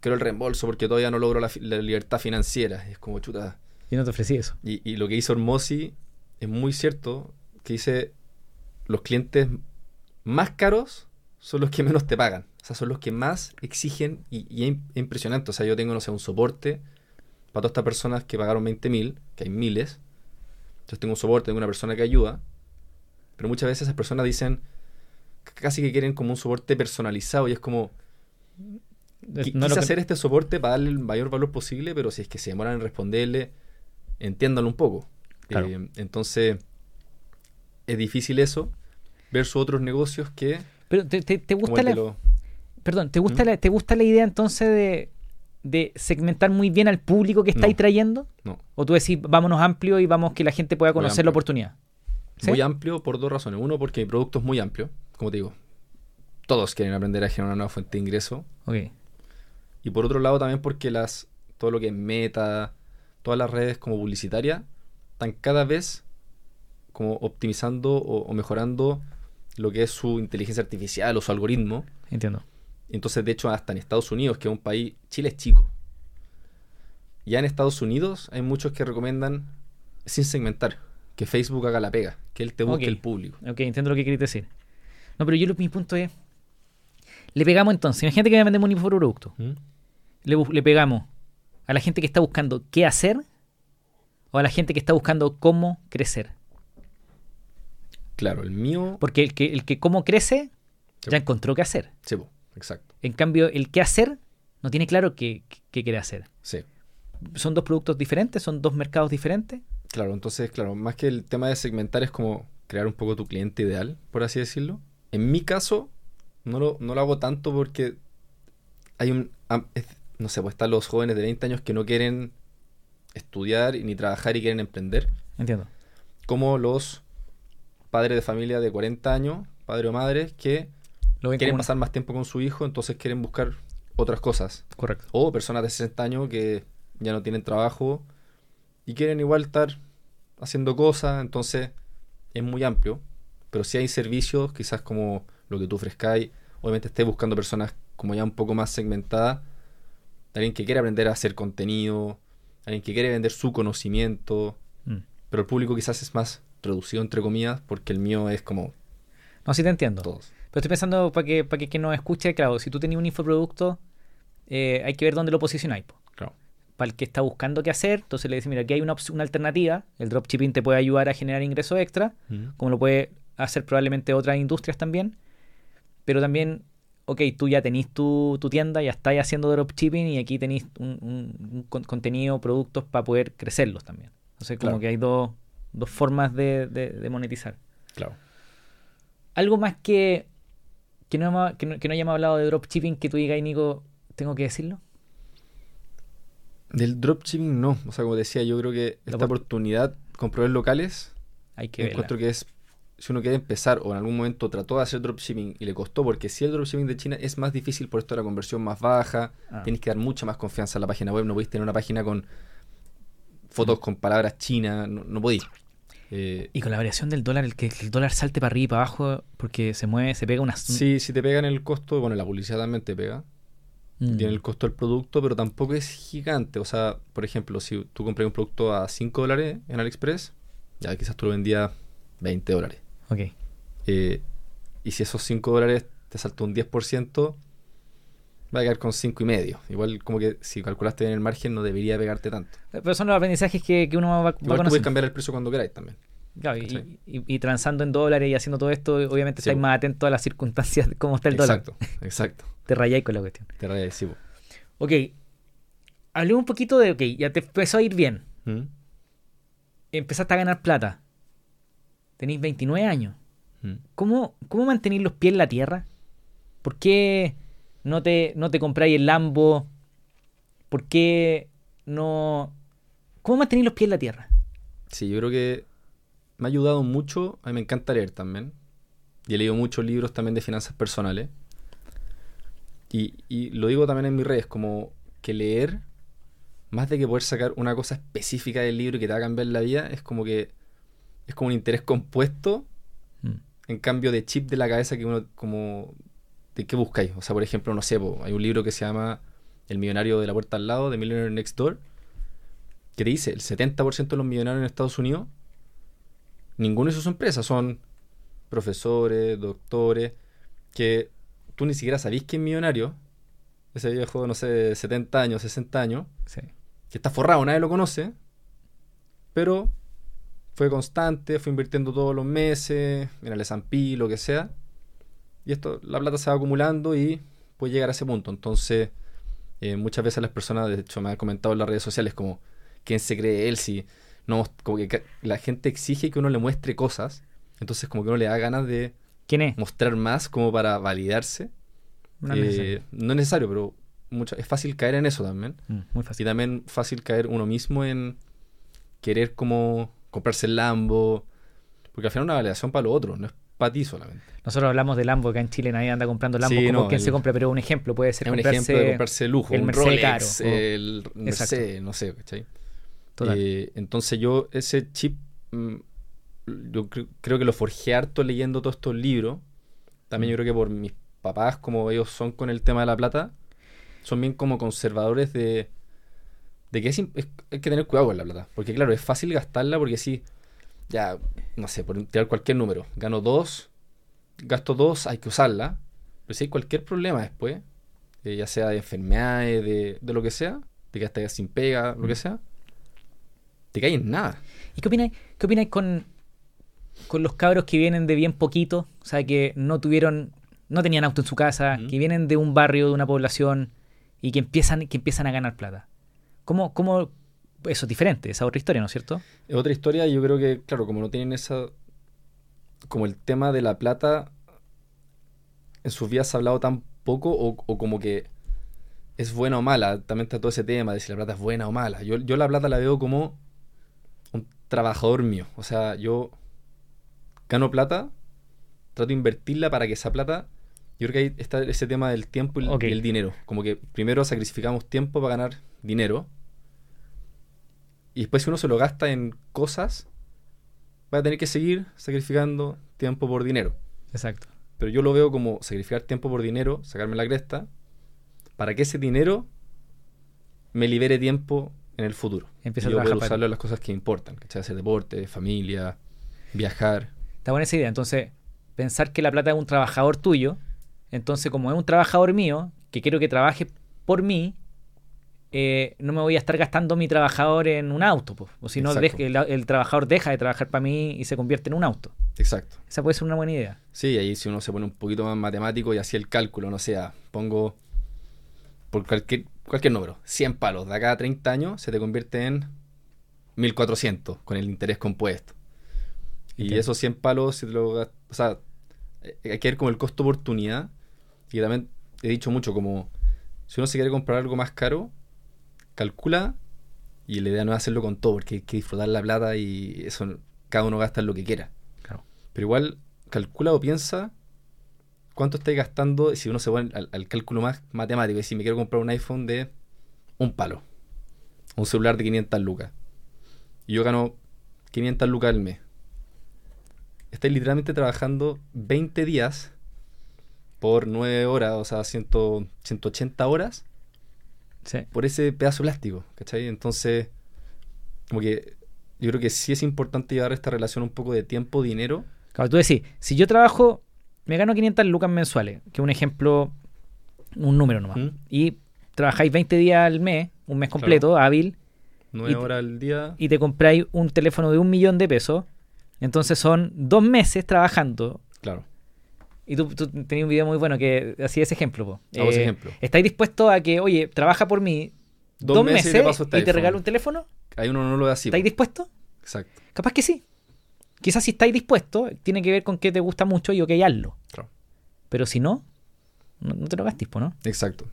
Speaker 1: quiero el reembolso porque todavía no logro la, libertad financiera. Y es como chuta.
Speaker 2: Yo no te ofrecí eso.
Speaker 1: Y, y lo que hizo Hormozy es muy cierto, que dice, los clientes más caros son los que menos te pagan. O sea, son los que más exigen y, y es im- es impresionante. O sea, yo tengo, no sé, un soporte para todas estas personas que pagaron 20.000, que hay miles. Entonces tengo un soporte, tengo una persona que ayuda. Pero muchas veces esas personas dicen, casi que quieren como un soporte personalizado y es como,
Speaker 2: No
Speaker 1: quise
Speaker 2: que-
Speaker 1: hacer este soporte para darle el mayor valor posible, pero si es que se demoran en responderle, entiéndanlo un poco.
Speaker 2: Claro.
Speaker 1: Eh, entonces, es difícil eso versus otros negocios que,
Speaker 2: Pero te, te- te
Speaker 1: como
Speaker 2: gusta la, perdón, ¿te gusta,
Speaker 1: ¿Mm?
Speaker 2: la, ¿te gusta la idea entonces de, de segmentar muy bien al público que estáis
Speaker 1: No.
Speaker 2: trayendo?
Speaker 1: No,
Speaker 2: ¿O tú decís, vámonos amplio y vamos que la gente pueda conocer la oportunidad? ¿Sí?
Speaker 1: muy amplio por dos razones. Uno, porque mi producto es muy amplio, como te digo. Todos quieren aprender a generar una nueva fuente de ingreso.
Speaker 2: Ok.
Speaker 1: Y por otro lado también porque las todo lo que es meta, todas las redes como publicitarias, están cada vez como optimizando o, o mejorando lo que es su inteligencia artificial o su algoritmo.
Speaker 2: Entiendo.
Speaker 1: Entonces, de hecho, hasta en Estados Unidos, que es un país, Chile es chico. Ya en Estados Unidos hay muchos que recomiendan, sin segmentar, que Facebook haga la pega, que él te busque
Speaker 2: Ok.
Speaker 1: el público.
Speaker 2: Ok, entiendo lo que queréis decir. No, pero yo lo- mi punto es. Le pegamos entonces. Imagínate que vendemos un infoproducto. Le, bu- le pegamos a la gente que está buscando qué hacer o a la gente que está buscando cómo crecer.
Speaker 1: Claro, el mío.
Speaker 2: Porque el que, el que cómo crece
Speaker 1: Sí.
Speaker 2: ya encontró qué hacer.
Speaker 1: Sí, exacto.
Speaker 2: En cambio, el qué hacer no tiene claro qué, qué quiere hacer.
Speaker 1: Sí.
Speaker 2: ¿Son dos productos diferentes? ¿Son dos mercados diferentes?
Speaker 1: Claro, entonces, claro, más que el tema de segmentar es como crear un poco tu cliente ideal, por así decirlo. En mi caso, no lo, no lo hago tanto porque hay un... no sé, pues están los jóvenes de 20 años que no quieren estudiar ni trabajar y quieren emprender.
Speaker 2: Entiendo.
Speaker 1: Como los padres de familia de 40 años, padre o madre, que
Speaker 2: Lo
Speaker 1: quieren pasar más tiempo con su hijo, entonces quieren buscar otras cosas.
Speaker 2: Correcto.
Speaker 1: O personas de 60 años que ya no tienen trabajo y quieren igual estar haciendo cosas, entonces es muy amplio. Pero si hay servicios, quizás como lo que tú ofrezcáis, obviamente estés buscando personas como ya un poco más segmentadas, alguien que quiere aprender a hacer contenido, alguien que quiere vender su conocimiento,
Speaker 2: Mm.
Speaker 1: pero el público quizás es más reducido entre comillas, porque el mío es como
Speaker 2: No, sí te entiendo.
Speaker 1: todos.
Speaker 2: Pero estoy pensando para que, para que quien nos escuche, claro, si tú tenías un infoproducto, eh, hay que ver dónde lo posicionáis. po.
Speaker 1: Claro.
Speaker 2: Para el que está buscando qué hacer, entonces le dice, mira, aquí hay una, una alternativa, el dropshipping te puede ayudar a generar ingresos extra, como lo puede hacer probablemente otras industrias también, pero también, ok, tú ya tenés tu, tu tienda, ya estáis haciendo dropshipping y aquí tenéis un, un- un con- contenido, productos para poder crecerlos también. Entonces como
Speaker 1: Claro.
Speaker 2: que hay dos, dos formas de, de- de monetizar.
Speaker 1: Claro.
Speaker 2: Algo más que, que, no hemos- que, no, que no hayamos hablado de dropshipping que tú digas, Nico, tengo que decirlo.
Speaker 1: Del dropshipping no, o sea, como decía, yo creo que esta
Speaker 2: por-
Speaker 1: oportunidad con proveedores locales
Speaker 2: Hay que verla.
Speaker 1: encuentro que es si uno quiere empezar o en algún momento trató de hacer dropshipping y le costó, porque si el dropshipping de China es más difícil por esto de la conversión más baja,
Speaker 2: Ah.
Speaker 1: tienes que dar mucha más confianza a la página web, no podéis tener una página con fotos con palabras chinas, no, no podéis. Eh,
Speaker 2: Y con la variación del dólar, el que el dólar salte para arriba y para abajo porque se mueve, se pega una...
Speaker 1: sí, si te pegan el costo, bueno, la publicidad también te pega,
Speaker 2: Mm.
Speaker 1: tiene el costo del producto, pero tampoco es gigante. O sea, por ejemplo, si tú compras un producto a 5 dólares en AliExpress, ya quizás tú lo vendías 20 dólares.
Speaker 2: Ok.
Speaker 1: Eh, y si esos 5 dólares te saltó un 10%, va a quedar con 5 y medio. Igual como que si calculaste bien el margen no debería pegarte tanto.
Speaker 2: Pero son los aprendizajes que, que uno va, va
Speaker 1: Igual tú puedes cambiar el precio cuando queráis también.
Speaker 2: Claro, y,
Speaker 1: ¿cachai?
Speaker 2: y- y transando en dólares y haciendo todo esto, obviamente
Speaker 1: Sí,
Speaker 2: estáis más atentos a las circunstancias de cómo está el dólar.
Speaker 1: Exacto, exacto.
Speaker 2: Te rayáis con la cuestión.
Speaker 1: Te rayas, sí, po.
Speaker 2: Ok. Hablemos un poquito de, ok, ya te empezó a ir bien.
Speaker 1: ¿Mm?
Speaker 2: Empezaste a ganar plata. Tenéis 29 años.
Speaker 1: ¿Mm?
Speaker 2: ¿Cómo, cómo mantenéis los pies en la tierra? ¿Por qué no te, no te compráis el Lambo? ¿Por qué no...? ¿Cómo mantenéis los pies en la tierra?
Speaker 1: Sí, yo creo que me ha ayudado mucho. A mí me encanta leer también. Y he leído muchos libros también de finanzas personales. Y, y lo digo también en mis redes, como que leer, más de que poder sacar una cosa específica del libro que te va a cambiar la vida, es como que es como un interés compuesto
Speaker 2: Mm.
Speaker 1: en cambio de chip de la cabeza que uno como de qué buscáis. O sea, por ejemplo, no sé, hay un libro que se llama El millonario de la puerta al lado, de Millionaire Next Door, que te dice, el 70% de los millonarios en Estados Unidos, ninguno de sus empresas son profesores, doctores, que tú ni siquiera sabís que es millonario, ese viejo, no sé, de 70 años, 60 años,
Speaker 2: Sí.
Speaker 1: que está forrado, nadie lo conoce, pero fue constante, fue invirtiendo todos los meses, en el S&P, lo que sea, y esto, la plata se va acumulando y puede llegar a ese punto. Entonces, eh, muchas veces las personas, de hecho, me han comentado en las redes sociales como, ¿quién se cree él? Si no, como que la gente exige que uno le muestre cosas, entonces como que uno le da ganas de
Speaker 2: ¿Quién es?
Speaker 1: mostrar más como para validarse.
Speaker 2: No es
Speaker 1: Eh,
Speaker 2: necesario.
Speaker 1: no es necesario, pero es fácil caer en eso también.
Speaker 2: Mm, muy
Speaker 1: Y también fácil caer uno mismo en querer como comprarse el Lambo. Porque al final es una validación para lo otro, no es para ti solamente.
Speaker 2: Nosotros hablamos de Lambo, acá en Chile nadie anda comprando Lambo
Speaker 1: Sí,
Speaker 2: como
Speaker 1: no,
Speaker 2: quien
Speaker 1: el-
Speaker 2: se compra, pero un ejemplo puede ser
Speaker 1: Es un ejemplo de comprarse lujo,
Speaker 2: el
Speaker 1: un
Speaker 2: Mercedes
Speaker 1: Rolex,
Speaker 2: caro, o-
Speaker 1: el Mercedes, no sé, ¿cachai?
Speaker 2: Total.
Speaker 1: Eh, entonces yo ese chip, mm, yo cre- creo que lo forjé harto leyendo todos estos libros. También
Speaker 2: Mm.
Speaker 1: yo creo que por mis papás, como ellos son con el tema de la plata, son bien como conservadores de, de que es, hay que tener cuidado con la plata. Porque claro, es fácil gastarla porque si, ya, no sé, por tirar cualquier número, gano dos, gasto dos, hay que usarla. Pero si hay cualquier problema después, eh, ya sea de enfermedades, de, de lo que sea, te quedaste sin pega, lo que sea, te caes en nada.
Speaker 2: ¿Y qué opináis, qué opináis con, con los cabros que vienen de bien poquito, o sea, que no tuvieron, no tenían auto en su casa,
Speaker 1: Ujú.
Speaker 2: que vienen de un barrio, de una población y que empiezan, que empiezan a ganar plata? ¿Cómo, cómo, eso es diferente, esa otra historia, ¿no es cierto?
Speaker 1: Es otra historia y yo creo que, claro, como no tienen esa... Como el tema de la plata en sus vidas se ha hablado tan poco o, o como que es buena o mala. También está todo ese tema de si la plata es buena o mala. Yo, yo la plata la veo como un trabajador mío. O sea, yo gano plata, trato de invertirla para que esa plata... Yo creo que ahí está ese tema del tiempo y el,
Speaker 2: Ok.
Speaker 1: y el dinero. Como que primero sacrificamos tiempo para ganar dinero. Y después si uno se lo gasta en cosas, va a tener que seguir sacrificando tiempo por dinero.
Speaker 2: Exacto.
Speaker 1: Pero yo lo veo como sacrificar tiempo por dinero, sacarme la cresta, para que ese dinero me libere tiempo en el futuro.
Speaker 2: Empieza
Speaker 1: y
Speaker 2: a
Speaker 1: yo
Speaker 2: para
Speaker 1: usarlo en las cosas que importan, ¿cachai? Hacer deporte, familia, viajar.
Speaker 2: Está buena esa idea. Entonces, pensar que la plata es un trabajador tuyo, entonces como es un trabajador mío, que quiero que trabaje por mí, eh, no me voy a estar gastando mi trabajador en un auto, po. o si no, el, el trabajador deja de trabajar para mí y se convierte en un auto.
Speaker 1: Exacto.
Speaker 2: Esa puede ser una buena idea.
Speaker 1: Sí, ahí si uno se pone un poquito más matemático y así el cálculo, no sea, pongo por cualquier, cualquier número, 100 palos, de acá a 30 años se te convierte en 1400 con el interés compuesto. Y esos 100 palos, si te lo o sea, eh, hay que ver como el costo oportunidad. Y también he dicho mucho como, si uno se quiere comprar algo más caro, calcula y la idea no es hacerlo con todo, porque hay que disfrutar la plata y eso cada uno gasta en lo que quiera.
Speaker 2: Claro.
Speaker 1: Pero igual calcula o piensa cuánto estáis gastando si uno se pone al, al cálculo más matemático. Y si me quiero comprar un iPhone de un palo, un celular de 500 lucas, y yo gano 500 lucas al mes, estáis literalmente trabajando 20 días por 9 horas, o sea, 100 180 horas
Speaker 2: Sí.
Speaker 1: por ese pedazo de plástico, ¿cachai? Entonces, como que yo creo que sí es importante llevar esta relación un poco de tiempo-dinero.
Speaker 2: Claro, tú decís, si yo trabajo, me gano 500 lucas mensuales, que es un ejemplo, un número nomás,
Speaker 1: ¿Mm?
Speaker 2: y trabajáis 20 días al mes, un mes completo, hábil,
Speaker 1: Nueve
Speaker 2: Y te-
Speaker 1: horas al día.
Speaker 2: y te compráis un teléfono de un millón de pesos, entonces son dos meses trabajando.
Speaker 1: Claro.
Speaker 2: Y tú, tú tenías un video muy bueno que hacía ese ejemplo. po.
Speaker 1: Hago ese
Speaker 2: Eh,
Speaker 1: ejemplo.
Speaker 2: ¿Estáis dispuestos a que, oye, trabaja por mí
Speaker 1: Dos
Speaker 2: dos,
Speaker 1: meses y te paso este
Speaker 2: y te
Speaker 1: iPhone.
Speaker 2: regalo un teléfono?
Speaker 1: Ahí uno no lo ve así.
Speaker 2: ¿Estáis
Speaker 1: po.
Speaker 2: dispuestos?
Speaker 1: Exacto.
Speaker 2: Capaz que sí. Quizás si estáis dispuestos, tiene que ver con que te gusta mucho y ok, hazlo.
Speaker 1: Claro.
Speaker 2: Pero si no, no, no te lo gastes, ¿no?
Speaker 1: Exacto.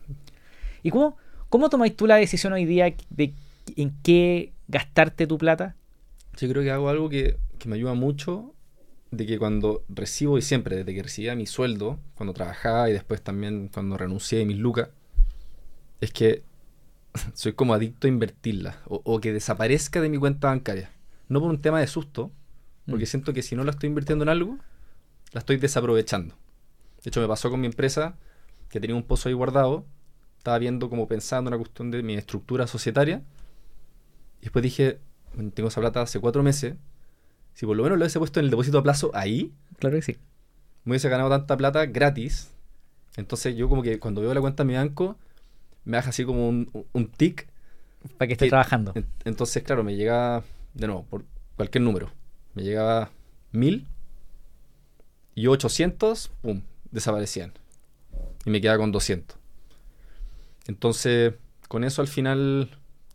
Speaker 2: ¿Y cómo, cómo tomáis tú la decisión hoy día de en qué gastarte tu plata?
Speaker 1: Yo creo que hago algo que, que me ayuda mucho de que cuando recibo, y siempre, desde que recibía mi sueldo, cuando trabajaba y después también cuando renuncié de mis lucas, es que soy como adicto a invertirla o, o que desaparezca de mi cuenta bancaria. No por un tema de susto, porque
Speaker 2: Mm.
Speaker 1: siento que si no la estoy invirtiendo en algo, la estoy desaprovechando. De hecho, me pasó con mi empresa, que tenía un pozo ahí guardado, estaba viendo como pensando en una cuestión de mi estructura societaria, y después dije, "Bueno, tengo esa plata hace cuatro meses, si por lo menos lo hubiese puesto en el depósito a plazo ahí,
Speaker 2: Claro que sí.
Speaker 1: me hubiese ganado tanta plata gratis. Entonces yo como que cuando veo la cuenta de mi banco, me baja así como un, un tic.
Speaker 2: Para que esté
Speaker 1: que-
Speaker 2: trabajando.
Speaker 1: En- Entonces, claro, me llega, de nuevo, por cualquier número, me llegaba mil y 800, pum, desaparecían. Y me quedaba con 200. Entonces, con eso al final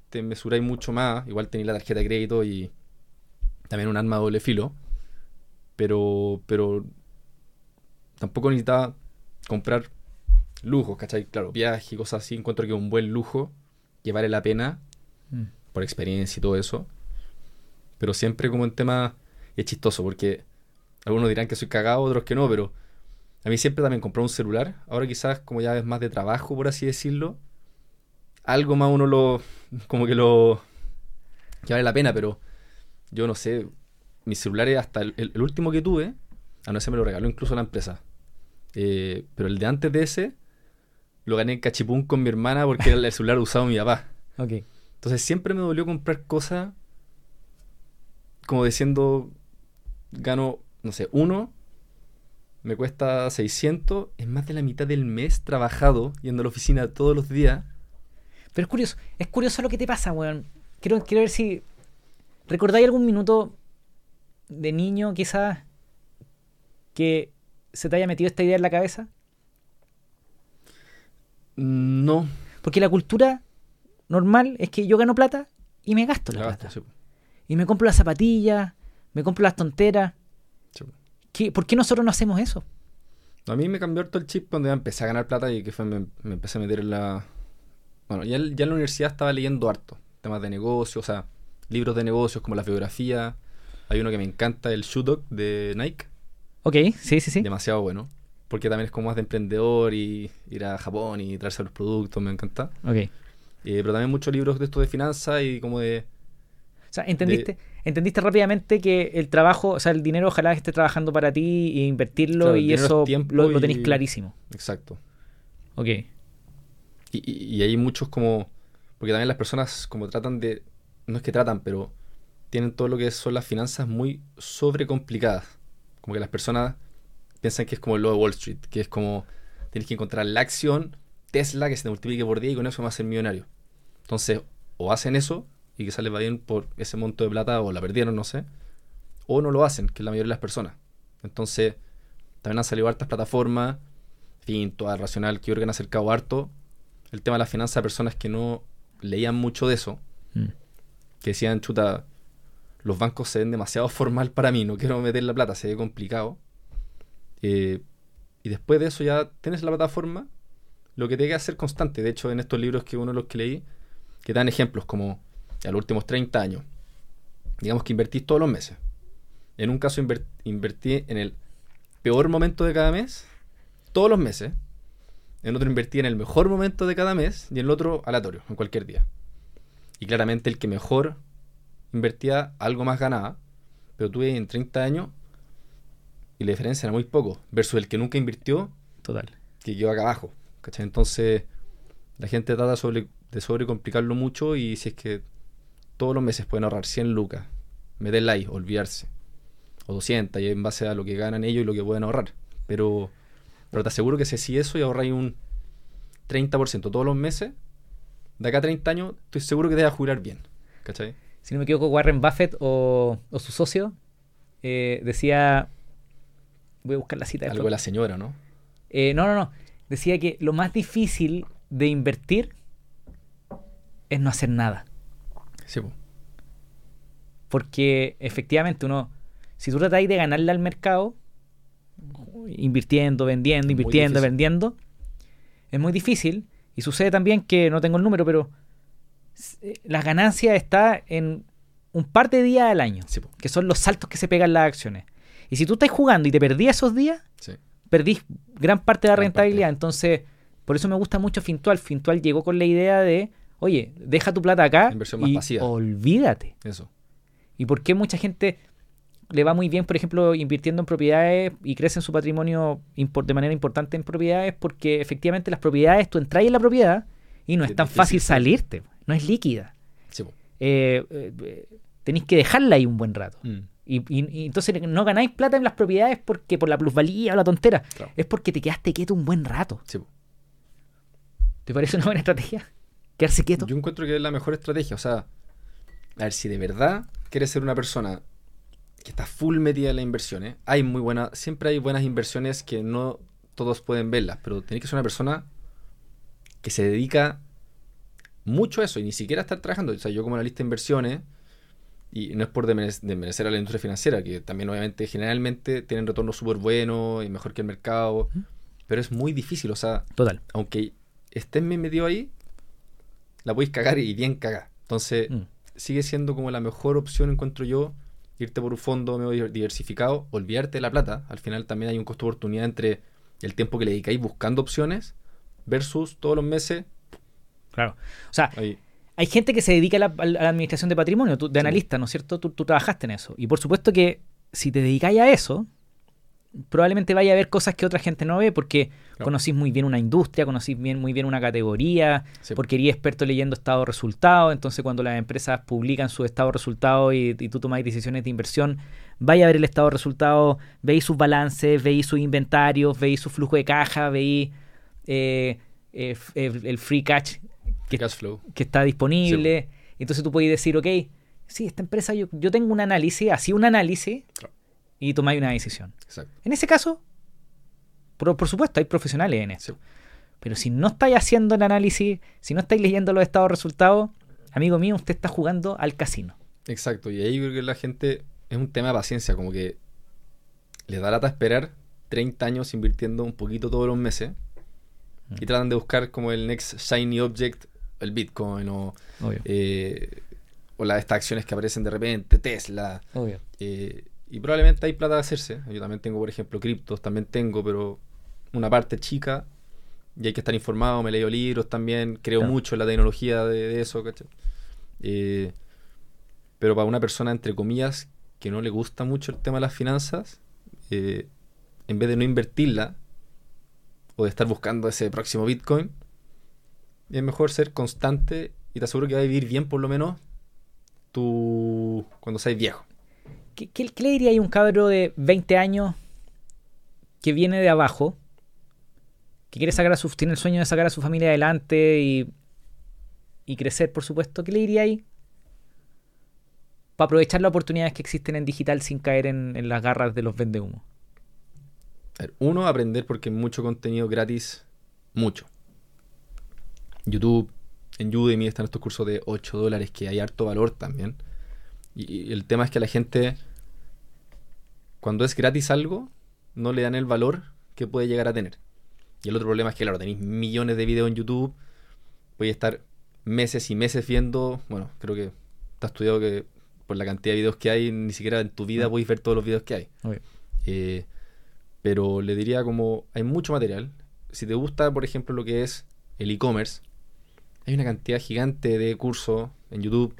Speaker 1: te mesuráis mucho más. Igual tenéis la tarjeta de crédito y también un arma doble filo. Pero, pero tampoco necesitaba comprar lujos, ¿cachai? Claro, viajes y cosas así. Encuentro que un buen lujo que vale la pena
Speaker 2: Mm.
Speaker 1: por experiencia y todo eso. Pero siempre como en tema es chistoso porque algunos dirán que soy cagado, otros que no, pero a mí siempre también compré un celular. Ahora quizás como ya es más de trabajo, por así decirlo, algo más uno lo como que lo que vale la pena, pero yo no sé, mis celulares hasta el, el- el último que tuve, a no ser me lo regaló incluso la empresa. Eh, pero el de antes de ese lo gané en cachipún con mi hermana porque era el celular usado mi papá. Entonces siempre me dolió comprar cosas como diciendo, gano, no sé, uno, me cuesta 600, es más de la mitad del mes trabajado, yendo a la oficina todos los días.
Speaker 2: Pero es curioso, es curioso lo que te pasa, weón. Quiero, quiero ver si. ¿Recordáis algún minuto de niño quizás que se te haya metido esta idea en la cabeza?
Speaker 1: No.
Speaker 2: Porque la cultura normal es que yo gano plata y me gasto la,
Speaker 1: La
Speaker 2: plata.
Speaker 1: gasto, sí.
Speaker 2: Y me compro las zapatillas, me compro las tonteras.
Speaker 1: Sí.
Speaker 2: ¿Qué- ¿Por qué nosotros no hacemos eso?
Speaker 1: A mí me cambió harto el chip cuando ya empecé a ganar plata y que fue me, me empecé a meter en la... Bueno, ya, ya en la universidad estaba leyendo harto. Temas de negocios, o sea, libros de negocios como la biografía. Hay uno que me encanta, el Shoe Dog de Nike.
Speaker 2: Ok, sí, sí, sí.
Speaker 1: Demasiado bueno. Porque también es como más de emprendedor y ir a Japón y traerse los productos, me encanta.
Speaker 2: Ok.
Speaker 1: Eh, pero también muchos libros de esto de finanzas y como de...
Speaker 2: O sea, ¿entendiste, entendiste rápidamente que el trabajo, o sea, el dinero ojalá esté trabajando para ti e invertirlo
Speaker 1: Claro,
Speaker 2: y eso
Speaker 1: es
Speaker 2: lo,
Speaker 1: y-
Speaker 2: tenéis clarísimo.
Speaker 1: Exacto.
Speaker 2: Ok.
Speaker 1: Y, y- y hay muchos como... Porque también las personas como tratan de... No es que tratan, pero tienen todo lo que son las finanzas muy sobrecomplicadas. Como que las personas piensan que es como lo de Wall Street, que es como tienes que encontrar la acción Tesla que se te multiplique por 10 y con eso vas a ser millonario. Entonces, o hacen eso y que sale bien por ese monto de plata o la perdieron, no sé, o no lo hacen, que es la mayoría de las personas. Entonces, también han salido hartas plataformas, en fin, toda racional que han acercado harto el tema de las finanzas a personas que no leían mucho de eso,
Speaker 2: Mm.
Speaker 1: Que decían, chuta, los bancos se ven demasiado formal para mí, no quiero meter la plata, se ve complicado. Eh, y después de eso ya tienes la plataforma, lo que te queda ser constante. De hecho, en estos libros que uno de los que leí, que dan ejemplos como a los últimos 30 años, digamos que invertís todos los meses. En un caso inver- invertí en el peor momento de cada mes, todos los meses. En otro invertí en el mejor momento de cada mes y en el otro aleatorio, en cualquier día. Y claramente el que mejor invertía algo más ganaba, pero tuve en 30 años y la diferencia era muy poco, versus el que nunca invirtió,
Speaker 2: Total.
Speaker 1: que quedó acá abajo. ¿cachai? Entonces la gente trata sobre, de sobrecomplicarlo mucho y si es que todos los meses pueden ahorrar 100 lucas, meterla ahí, olvidarse. O 200, y en base a lo que ganan ellos y lo que pueden ahorrar. Pero, pero te aseguro que si así eso y ahorráis un 30% todos los meses, de acá a 30 años, estoy seguro que te vas a jurar bien. ¿Cachai?
Speaker 2: Si no me equivoco, Warren Buffett o, o su socio eh, decía. Voy a buscar la cita.
Speaker 1: Algo de la señora, ¿no?
Speaker 2: Eh, no, no, no. Decía que lo más difícil de invertir es no hacer nada.
Speaker 1: Sí, po.
Speaker 2: Porque efectivamente uno, si tú tratáis de ganarle al mercado, invirtiendo, vendiendo, invirtiendo, vendiendo, es muy difícil. Y sucede también que, no tengo el número, pero eh, las ganancias está en un par de días al año,
Speaker 1: Sí,
Speaker 2: que son los saltos que se pegan las acciones. Y si tú estás jugando y te perdías esos días,
Speaker 1: Sí.
Speaker 2: perdís gran parte de la
Speaker 1: Gran
Speaker 2: rentabilidad.
Speaker 1: parte.
Speaker 2: Entonces, por eso me gusta mucho Fintual. Fintual llegó con la idea de, oye, deja tu plata acá
Speaker 1: Inversión más
Speaker 2: y
Speaker 1: pasiva.
Speaker 2: olvídate.
Speaker 1: Eso.
Speaker 2: ¿Y por qué mucha gente le va muy bien, por ejemplo, invirtiendo en propiedades y crece en su patrimonio de manera importante en propiedades? Porque efectivamente las propiedades, tú entras en la propiedad y no es tan
Speaker 1: difícil
Speaker 2: fácil
Speaker 1: salir.
Speaker 2: salirte, no es líquida.
Speaker 1: Sí.
Speaker 2: Eh, eh, tenéis que dejarla ahí un buen rato.
Speaker 1: Mm.
Speaker 2: Y, y- y entonces no ganáis plata en las propiedades porque por la plusvalía o la tontera.
Speaker 1: Claro.
Speaker 2: Es porque te quedaste quieto un buen rato.
Speaker 1: Sí.
Speaker 2: ¿Te parece una buena estrategia? Quedarse quieto.
Speaker 1: Yo encuentro que es la mejor estrategia. O sea, a ver, si de verdad quieres ser una persona que está full metida en las inversiones, hay muy buenas, siempre hay buenas inversiones que no todos pueden verlas, pero tenés que ser una persona que se dedica mucho a eso y ni siquiera estar trabajando. O sea, yo como analista de inversiones, y no es por desmerec- desmerecer a la industria financiera, que también obviamente generalmente tienen retornos súper buenos y mejor que el mercado, pero es muy difícil. O sea,
Speaker 2: Total.
Speaker 1: aunque estés bien metido ahí, la podéis cagar y bien cagar. Entonces,
Speaker 2: Mm.
Speaker 1: sigue siendo como la mejor opción, encuentro yo, irte por un fondo medio diver- diversificado, olvidarte de la plata. Al final también hay un costo de oportunidad entre el tiempo que le dedicáis buscando opciones versus todos los meses.
Speaker 2: Claro. O sea,
Speaker 1: Ahí.
Speaker 2: hay gente que se dedica a la, a la administración de patrimonio, tú- de
Speaker 1: Sí.
Speaker 2: analista, ¿no es cierto? Tú, tú trabajaste en eso. Y por supuesto que si te dedicáis a eso, probablemente vaya a ver cosas que otra gente no ve porque conocís muy bien una industria, conocís bien, muy bien una categoría,
Speaker 1: Sí.
Speaker 2: porque eres experto leyendo estado de resultados, entonces cuando las empresas publican su estado de resultados y, y tú tomáis decisiones de inversión, vaya a ver el estado de resultados, veis sus balances, veis sus inventarios, veis su flujo de caja, veis eh, eh, el, el free cash que,
Speaker 1: Cash flow.
Speaker 2: que está disponible. Entonces tú puedes decir, ok, sí, esta empresa, yo, yo tengo un análisis, así un análisis
Speaker 1: Claro.
Speaker 2: Y tomáis una decisión.
Speaker 1: Exacto.
Speaker 2: En ese caso, por, por supuesto, hay profesionales en esto.
Speaker 1: Sí.
Speaker 2: Pero si no estáis haciendo el análisis, si no estáis leyendo los estados de resultados, amigo mío, usted está jugando al casino.
Speaker 1: Exacto, y ahí creo que la gente es un tema de paciencia, como que les da lata esperar 30 años invirtiendo un poquito todos los meses y tratan de buscar como el next shiny object, el Bitcoin o, eh, o las estas acciones que aparecen de repente, Tesla.
Speaker 2: Obvio.
Speaker 1: eh, y probablemente hay plata de hacerse. Yo también tengo, por ejemplo, criptos, también tengo, pero una parte chica y hay que estar informado. Me leo libros también, creo
Speaker 2: Claro.
Speaker 1: mucho en la tecnología de, de eso, ¿cachai? Eh, pero para una persona, entre comillas, que no le gusta mucho el tema de las finanzas, eh, en vez de no invertirla o de estar buscando ese próximo Bitcoin, es mejor ser constante y te aseguro que va a vivir bien por lo menos tú cuando seas viejo.
Speaker 2: ¿Qué, le diría a un cabro de 20 años que viene de abajo, que quiere sacar a su, tiene el sueño de sacar a su familia adelante y, y crecer, por supuesto? ¿Qué le diría ahí? Para aprovechar las oportunidades que existen en digital sin caer en, en las garras de los vendehumos.
Speaker 1: Uno, aprender porque mucho contenido gratis, mucho. YouTube, en Udemy están estos cursos de 8 dólares que hay harto valor también. Y, y el tema es que la gente, cuando es gratis algo, no le dan el valor que puede llegar a tener. Y el otro problema es que, claro, tenéis millones de videos en YouTube, podéis estar meses y meses viendo, bueno, creo que está estudiado que por la cantidad de videos que hay, ni siquiera en tu vida
Speaker 2: Ah.
Speaker 1: podéis ver todos los videos que hay. Eh, pero le diría como hay mucho material. Si te gusta, por ejemplo, lo que es el e-commerce, hay una cantidad gigante de cursos en YouTube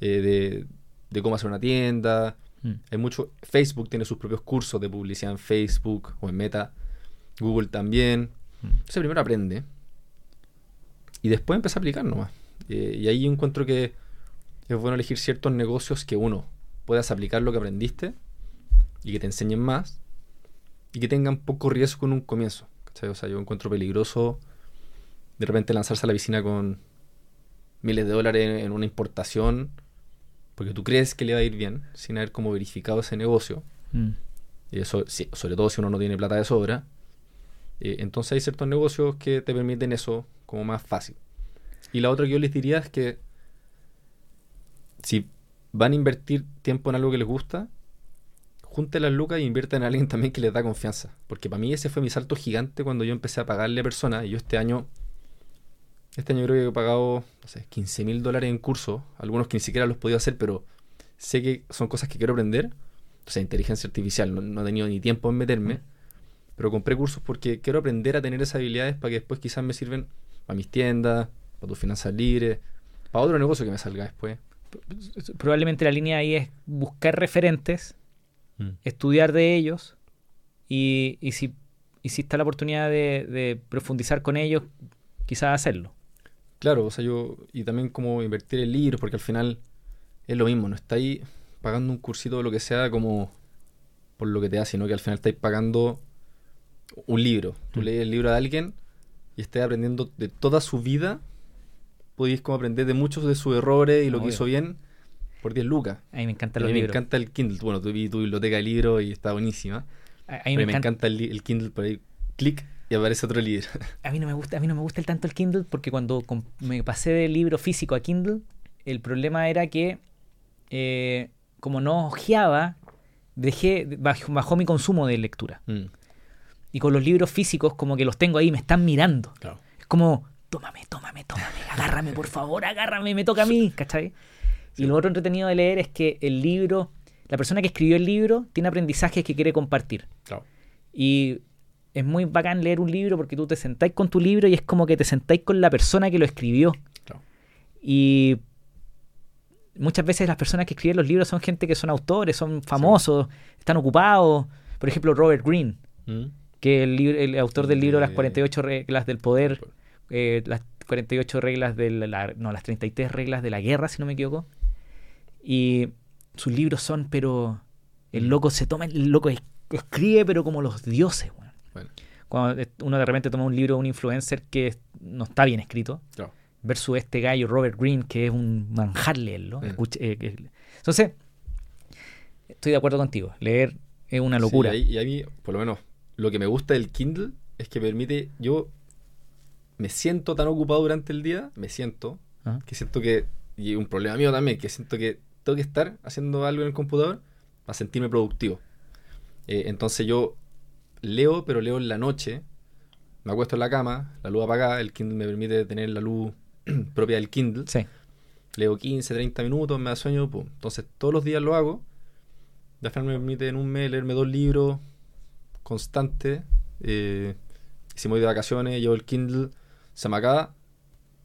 Speaker 1: eh, de, de cómo hacer una tienda.
Speaker 2: Mm.
Speaker 1: Hay mucho. Facebook tiene sus propios cursos de publicidad en Facebook o en Meta. Google también.
Speaker 2: Mm.
Speaker 1: Entonces primero aprende. Y después empieza a aplicar nomás. Eh, y ahí yo encuentro que es bueno elegir ciertos negocios que uno puedas aplicar lo que aprendiste y que te enseñen más y que tengan poco riesgo en un comienzo. ¿cachai? O sea, yo encuentro peligroso de repente lanzarse a la piscina con miles de dólares en, en una importación porque tú crees que le va a ir bien sin haber como verificado ese negocio.
Speaker 2: Mm.
Speaker 1: Y eso, sí, sobre todo si uno no tiene plata de sobra. Eh, entonces hay ciertos negocios que te permiten eso como más fácil. Y la otra que yo les diría es que si van a invertir tiempo en algo que les gusta, junten las lucas y inviertan en alguien también que les da confianza. Porque para mí ese fue mi salto gigante cuando yo empecé a pagarle a personas. Y yo este año, este año creo que he pagado, no sé, 15 mil dólares en cursos. Algunos que ni siquiera los he podido hacer, pero sé que son cosas que quiero aprender. O sea, inteligencia artificial, no, no he tenido ni tiempo en meterme. Pero compré cursos porque quiero aprender a tener esas habilidades para que después quizás me sirven para mis tiendas, para tus finanzas libres, para otro negocio que me salga después.
Speaker 2: Probablemente la línea ahí es buscar referentes,
Speaker 1: Mm.
Speaker 2: estudiar de ellos y, y si, y si está la oportunidad de, de profundizar con ellos, quizás hacerlo.
Speaker 1: Claro, o sea, yo, y también como invertir en libros, porque al final es lo mismo, no estáis pagando un cursito o lo que sea como por lo que te da, sino que al final estáis pagando un libro. Tú
Speaker 2: Mm.
Speaker 1: lees el libro de alguien y estás aprendiendo de toda su vida, podéis como aprender de muchos de sus errores y lo que
Speaker 2: Obvio.
Speaker 1: hizo bien por 10 lucas.
Speaker 2: A mí me encantan
Speaker 1: A
Speaker 2: los
Speaker 1: mí me encanta el Kindle. Bueno, vi tu biblioteca de libros y está buenísima.
Speaker 2: A, a mí me
Speaker 1: me
Speaker 2: encanta-
Speaker 1: encanta el, el Kindle por ahí. Clic y aparece otro libro.
Speaker 2: a mí no me gusta, a mí no me gusta el tanto el Kindle porque cuando me pasé del libro físico a Kindle, el problema era que eh, como no ojeaba, dejé bajó, bajó mi consumo de lectura.
Speaker 1: Mm,
Speaker 2: Y con los libros físicos como que los tengo ahí, me están mirando.
Speaker 1: claro.
Speaker 2: Es como, tómame, tómame, tómame, agárrame, por favor, agárrame, me toca a mí, ¿cachai? Y lo otro entretenido de leer es que el libro, la persona que escribió el libro tiene aprendizajes que quiere compartir.
Speaker 1: Claro.
Speaker 2: Y es muy bacán leer un libro porque tú te sentáis con tu libro y es como que te sentáis con la persona que lo escribió.
Speaker 1: Claro.
Speaker 2: Y muchas veces las personas que escriben los libros son gente que son autores, son famosos, están ocupados. Por ejemplo, Robert Greene,
Speaker 1: Mm.
Speaker 2: que el, el autor del libro Las
Speaker 1: De-
Speaker 2: 48 reglas del poder, eh, las 48 reglas de la, no, las 33 reglas de la guerra, si no me equivoco. Y sus libros son, pero el
Speaker 1: Mm.
Speaker 2: loco se toma, el loco es- escribe, pero como los dioses, Cuando uno de repente toma un libro de un influencer que no está bien escrito,
Speaker 1: claro.
Speaker 2: versus este gallo Robert Greene, que es un manjar leerlo.
Speaker 1: Mm.
Speaker 2: Escucha- eh, entonces, estoy de acuerdo contigo. Leer es una locura.
Speaker 1: Sí, y, a, y a mí, por lo menos, lo que me gusta del Kindle es que permite, yo me siento tan ocupado durante el día, me siento,
Speaker 2: Ajá.
Speaker 1: que siento que, y un problema mío también, que siento que tengo que estar haciendo algo en el computador para sentirme productivo. Eh, entonces yo leo, pero leo en la noche, me acuesto en la cama, la luz apagada, el Kindle me permite tener la luz propia del Kindle.
Speaker 2: Sí.
Speaker 1: Leo 15, 30 minutos, me da sueño, pum. Entonces todos los días lo hago. De al final me permite en un mes leerme dos libros constantes. Eh, si me voy de vacaciones, llevo el Kindle, se me acaba,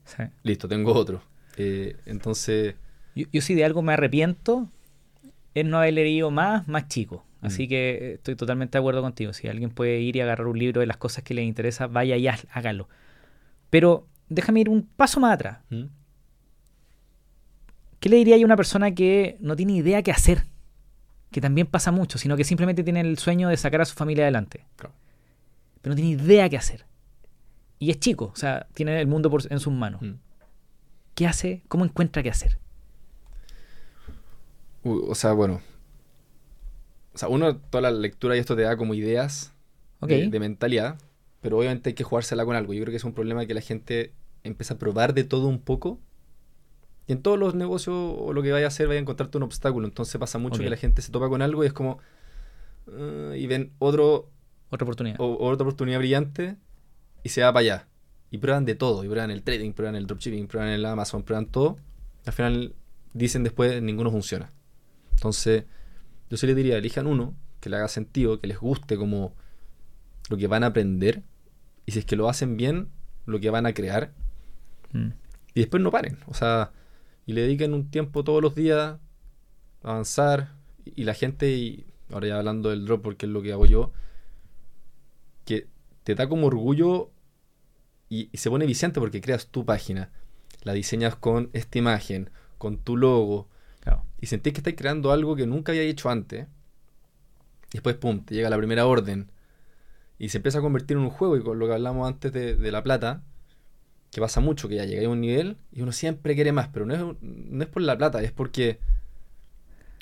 Speaker 2: sí.
Speaker 1: listo, tengo otro. Eh, entonces,
Speaker 2: Yo, yo si de algo me arrepiento es no haber leído más, más chico. Así
Speaker 1: Mm.
Speaker 2: que eh, estoy totalmente de acuerdo contigo. Si alguien puede ir y agarrar un libro de las cosas que le interesa, vaya y hágalo. Pero déjame ir un paso más atrás.
Speaker 1: ¿Mm?
Speaker 2: ¿Qué le diría a una persona que no tiene idea qué hacer? Que también pasa mucho, sino que simplemente tiene el sueño de sacar a su familia adelante.
Speaker 1: Claro.
Speaker 2: Pero no tiene idea qué hacer. Y es chico, o sea, tiene el mundo por- en sus manos.
Speaker 1: ¿Mm?
Speaker 2: ¿Qué hace? ¿Cómo encuentra qué hacer?
Speaker 1: O sea, bueno. O sea, uno, toda la lectura y esto te da como ideas de, de mentalidad, pero obviamente hay que jugársela con algo. Yo creo que es un problema que la gente empieza a probar de todo un poco. Y en todos los negocios o lo que vaya a hacer, vaya a encontrarte un obstáculo. Entonces pasa mucho que la gente se topa con algo y es como. "Ah", y ven otro,
Speaker 2: Otra oportunidad.
Speaker 1: o, otra oportunidad brillante y se va para allá. Y prueban de todo. Y prueban el trading, prueban el dropshipping, prueban el Amazon, prueban todo. Al final dicen después ninguno funciona. Entonces, yo sí les diría, elijan uno que le haga sentido, que les guste como lo que van a aprender. Y si es que lo hacen bien, lo que van a crear.
Speaker 2: Mm.
Speaker 1: Y después no paren. O sea, y le dediquen un tiempo todos los días a avanzar. Y, y la gente, y ahora ya hablando del drop, porque es lo que hago yo, que te da como orgullo y, y se pone viciante porque creas tu página. La diseñas con esta imagen, con tu logo.
Speaker 2: Claro.
Speaker 1: Y sentís que estás creando algo que nunca había hecho antes. Y después, pum, te llega la primera orden. Y se empieza a convertir en un juego. Y con lo que hablamos antes de, de la plata, que pasa mucho, que ya llegáis a un nivel y uno siempre quiere más. Pero no es, no es por la plata, es porque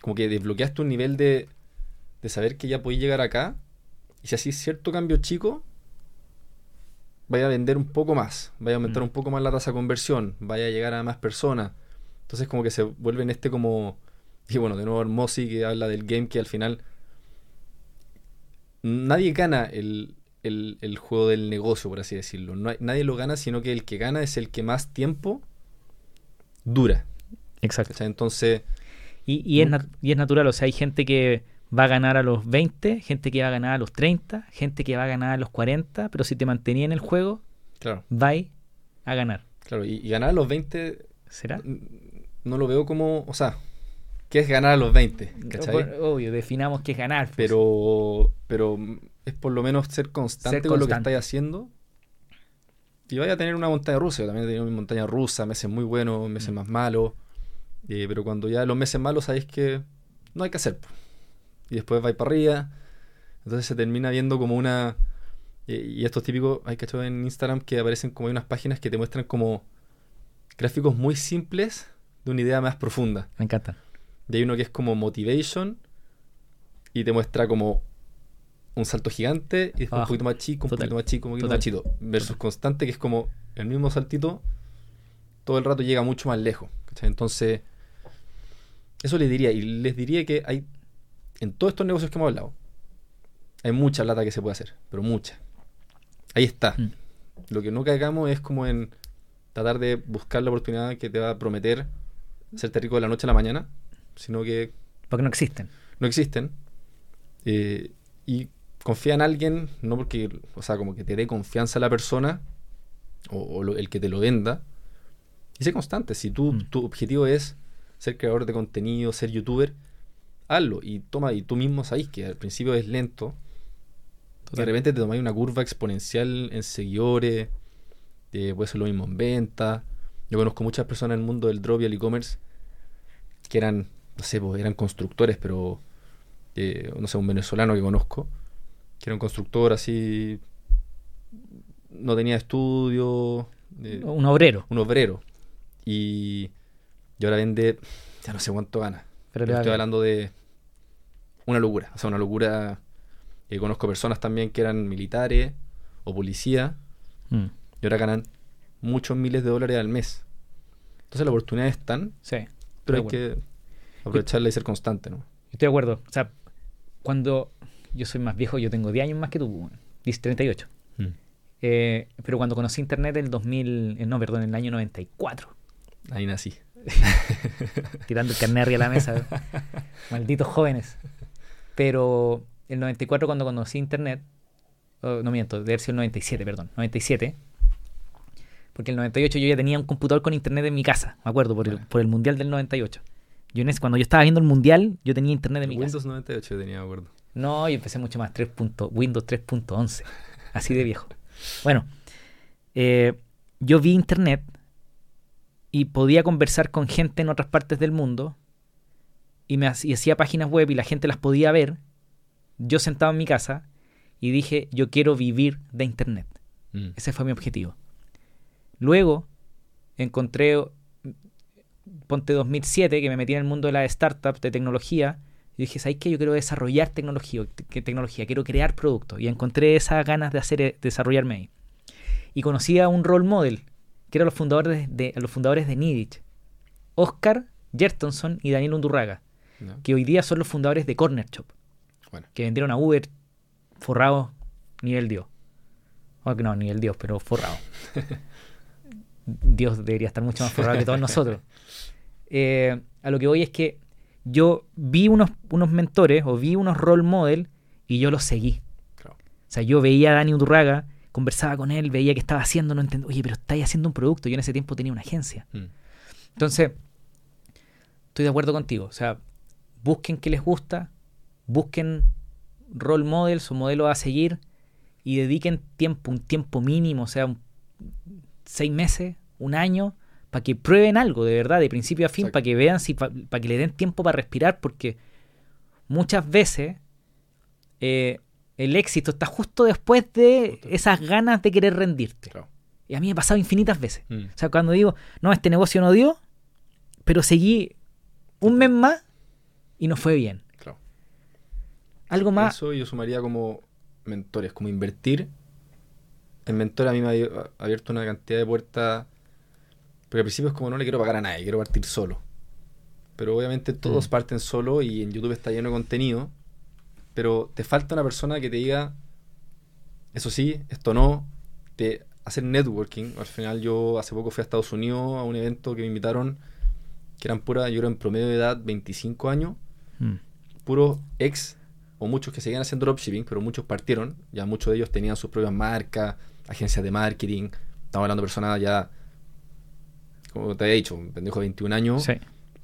Speaker 1: como que desbloqueaste un nivel de, de saber que ya podéis llegar acá. Y si así cierto cambio chico, vaya a vender un poco más, vaya a aumentar
Speaker 2: Mm.
Speaker 1: un poco más la tasa de conversión, vaya a llegar a más personas. Entonces como que se vuelve en este como... Y bueno, de nuevo Hermosi que habla del game que al final nadie gana el, el- el juego del negocio, por así decirlo. No hay- nadie lo gana, sino que el que gana es el que más tiempo dura.
Speaker 2: Exacto.
Speaker 1: ¿cachai? Entonces,
Speaker 2: Y, y es y es natural, o sea, hay gente que va a ganar a los 20, gente que va a ganar a los 30, gente que va a ganar a los 40, pero si te mantenía en el juego,
Speaker 1: claro,
Speaker 2: vais a ganar.
Speaker 1: claro. Y, y ganar a los 20
Speaker 2: ¿Será?
Speaker 1: No lo veo como... O sea, ¿qué es ganar a los 20? ¿cachai?
Speaker 2: Obvio, definamos qué es ganar. pues.
Speaker 1: Pero, pero es por lo menos ser constante
Speaker 2: Ser
Speaker 1: con lo que estáis haciendo. Y vaya a tener una montaña rusa. Yo también he tenido mi montaña rusa, meses muy buenos, meses
Speaker 2: Mm.
Speaker 1: más malos. Eh, pero cuando ya los meses malos sabéis que no hay que hacer. po. Y después vais para arriba. Entonces se termina viendo como una... Y, y esto es típico, hay que en Instagram que aparecen como hay unas páginas que te muestran como gráficos muy simples de una idea más profunda.
Speaker 2: Me encanta.
Speaker 1: Y hay uno que es como motivation y te muestra como un salto gigante y después un
Speaker 2: Abajo.
Speaker 1: poquito más chico, un
Speaker 2: Total.
Speaker 1: poquito más chico, un poquito
Speaker 2: Total.
Speaker 1: más chico. Versus constante que es como el mismo saltito, todo el rato llega mucho más lejos. ¿cachai? Entonces, eso les diría. Y les diría que hay, en todos estos negocios que hemos hablado, hay mucha plata que se puede hacer, pero mucha. Ahí está.
Speaker 2: Mm.
Speaker 1: Lo que no caigamos es como en tratar de buscar la oportunidad que te va a prometer hacerte rico de la noche a la mañana, sino que
Speaker 2: Porque no existen.
Speaker 1: no existen. Eh, y confía en alguien, no porque, o sea, como que te dé confianza a la persona o, o lo- el que te lo venda. Y sé constante. Si tú,
Speaker 2: Mm.
Speaker 1: tu objetivo es ser creador de contenido, ser youtuber, hazlo. Y toma, y tú mismo sabes que al principio es lento. De
Speaker 2: Total.
Speaker 1: repente te tomáis una curva exponencial en seguidores, eh, puede ser lo mismo en venta. Yo conozco muchas personas en el mundo del drop y el e-commerce que eran, no sé, pues, eran constructores, pero eh, no sé, un venezolano que conozco, que era un constructor así, no tenía estudio,
Speaker 2: Un obrero.
Speaker 1: un obrero. Y, y ahora vende, ya no sé cuánto gana.
Speaker 2: Pero
Speaker 1: estoy hablando de una locura. O sea, una locura. conozco personas también que eran militares o policía
Speaker 2: Mm,
Speaker 1: y ahora ganan muchos miles de dólares al mes. Entonces las oportunidades están,
Speaker 2: sí.
Speaker 1: Pero hay que aprovecharla y ser constante, ¿no?
Speaker 2: Estoy de acuerdo. O sea, cuando yo soy más viejo, yo tengo 10 años más que tú, weón. 10, 38. Eh, pero cuando conocí Internet en el 2000, eh, no, perdón, en el año 94,
Speaker 1: Ahí nací.
Speaker 2: tirando el carnet arriba de la mesa. Malditos jóvenes. Pero el 94 cuando conocí Internet, oh, no miento, debe sido el 97, perdón, 97. Porque el 98 yo ya tenía un computador con Internet en mi casa, me acuerdo, por el, por el Mundial del 98. Yo en ese- cuando yo estaba viendo el Mundial, yo tenía Internet en mi casa.
Speaker 1: Windows 98 tenía, me acuerdo.
Speaker 2: No, yo empecé mucho más, 3. punto- Windows 3.11, así de viejo. Bueno, eh, yo vi internet y podía conversar con gente en otras partes del mundo y me hac- y hacía páginas web y la gente las podía ver. Yo sentado en mi casa y dije, yo quiero vivir de internet.
Speaker 1: Mm.
Speaker 2: Ese fue mi objetivo. Luego encontré, ponte 2007, que me metí en el mundo de las startups, de tecnología. Y dije, ¿sabes qué? Yo quiero desarrollar tecnología, que- tecnología, quiero crear productos. Y encontré esas ganas de hacer, eh, desarrollarme ahí. Y conocí a un role model, que eran los fundadores de, de- los fundadores de Nidich. Oscar Jertonson y Daniel Undurraga,
Speaker 1: ¿no?
Speaker 2: que hoy día son los fundadores de Corner Shop
Speaker 1: Bueno,
Speaker 2: que vendieron a Uber forrados nivel Dios. O no, nivel Dios, pero forrado. Dios debería estar mucho más forrado que todos nosotros. Eh, a lo que voy es que yo vi unos, unos mentores o vi unos role model y yo los seguí.
Speaker 1: claro.
Speaker 2: O sea, yo veía a Dani Udurraga, conversaba con él, veía que estaba haciendo, no entendía, oye, pero estáis haciendo un producto. Yo en ese tiempo tenía una agencia.
Speaker 1: Mm.
Speaker 2: Entonces, estoy de acuerdo contigo. O sea, busquen qué les gusta, busquen role models o modelos a seguir y dediquen tiempo, un tiempo mínimo, o sea, un- seis meses, un año, para que prueben algo de verdad, de principio a fin, para que vean, si para que le den tiempo para respirar, porque muchas veces eh, el éxito está justo después de
Speaker 1: Justo.
Speaker 2: esas ganas de querer rendirte.
Speaker 1: Claro.
Speaker 2: Y a mí me ha pasado infinitas veces.
Speaker 1: Mm.
Speaker 2: O sea, cuando digo, no, este negocio no dio, pero seguí un mes más y no fue bien.
Speaker 1: Claro.
Speaker 2: Algo más.
Speaker 1: Eso yo sumaría como mentores, como invertir. En mentores a mí me ha ha abierto una cantidad de puertas. Porque al principio es como no le quiero pagar a nadie, quiero partir solo. Pero obviamente todos
Speaker 2: Mm.
Speaker 1: parten solo y en YouTube está lleno de contenido. Pero te falta una persona que te diga, eso sí, esto no, te hacer networking. Al final yo hace poco fui a Estados Unidos a un evento que me invitaron, que eran pura, yo era en promedio de edad 25 años
Speaker 2: Mm,
Speaker 1: puros ex o muchos que seguían haciendo dropshipping, pero muchos partieron. Ya muchos de ellos tenían sus propias marcas, agencias de marketing. Estamos hablando de personas ya, como te había dicho, un pendejo de 21 años,
Speaker 2: sí.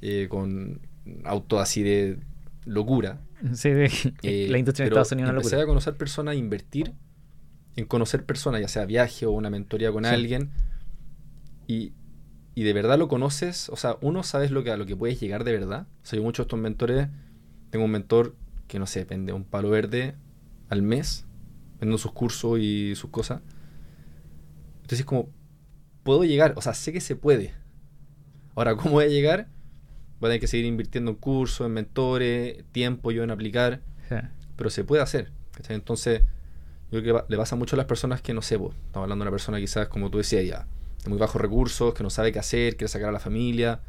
Speaker 1: eh, con auto así de locura.
Speaker 2: Sí, sí.
Speaker 1: Eh,
Speaker 2: la industria de Estados Unidos es una
Speaker 1: empecé
Speaker 2: locura.
Speaker 1: a conocer personas, a invertir en conocer personas, ya sea viaje o una mentoría con
Speaker 2: Sí.
Speaker 1: alguien. Y, y de verdad lo conoces, o sea, uno sabes lo que, a lo que puedes llegar de verdad. O sea, yo muchos de estos mentores, tengo un mentor que no sé, vende un palo verde al mes, vendiendo sus cursos y sus cosas. Entonces es como, puedo llegar, o sea, sé que se puede. Ahora, ¿cómo voy a llegar? Voy a tener que seguir invirtiendo en cursos, en mentores, tiempo yo en aplicar
Speaker 2: Sí.
Speaker 1: pero se puede hacer. ¿cachai? Entonces, yo creo que le pasa mucho a las personas que no sé, po, estamos hablando de una persona quizás, como tú decías ya, de muy bajos recursos, que no sabe qué hacer, quiere sacar a la familia,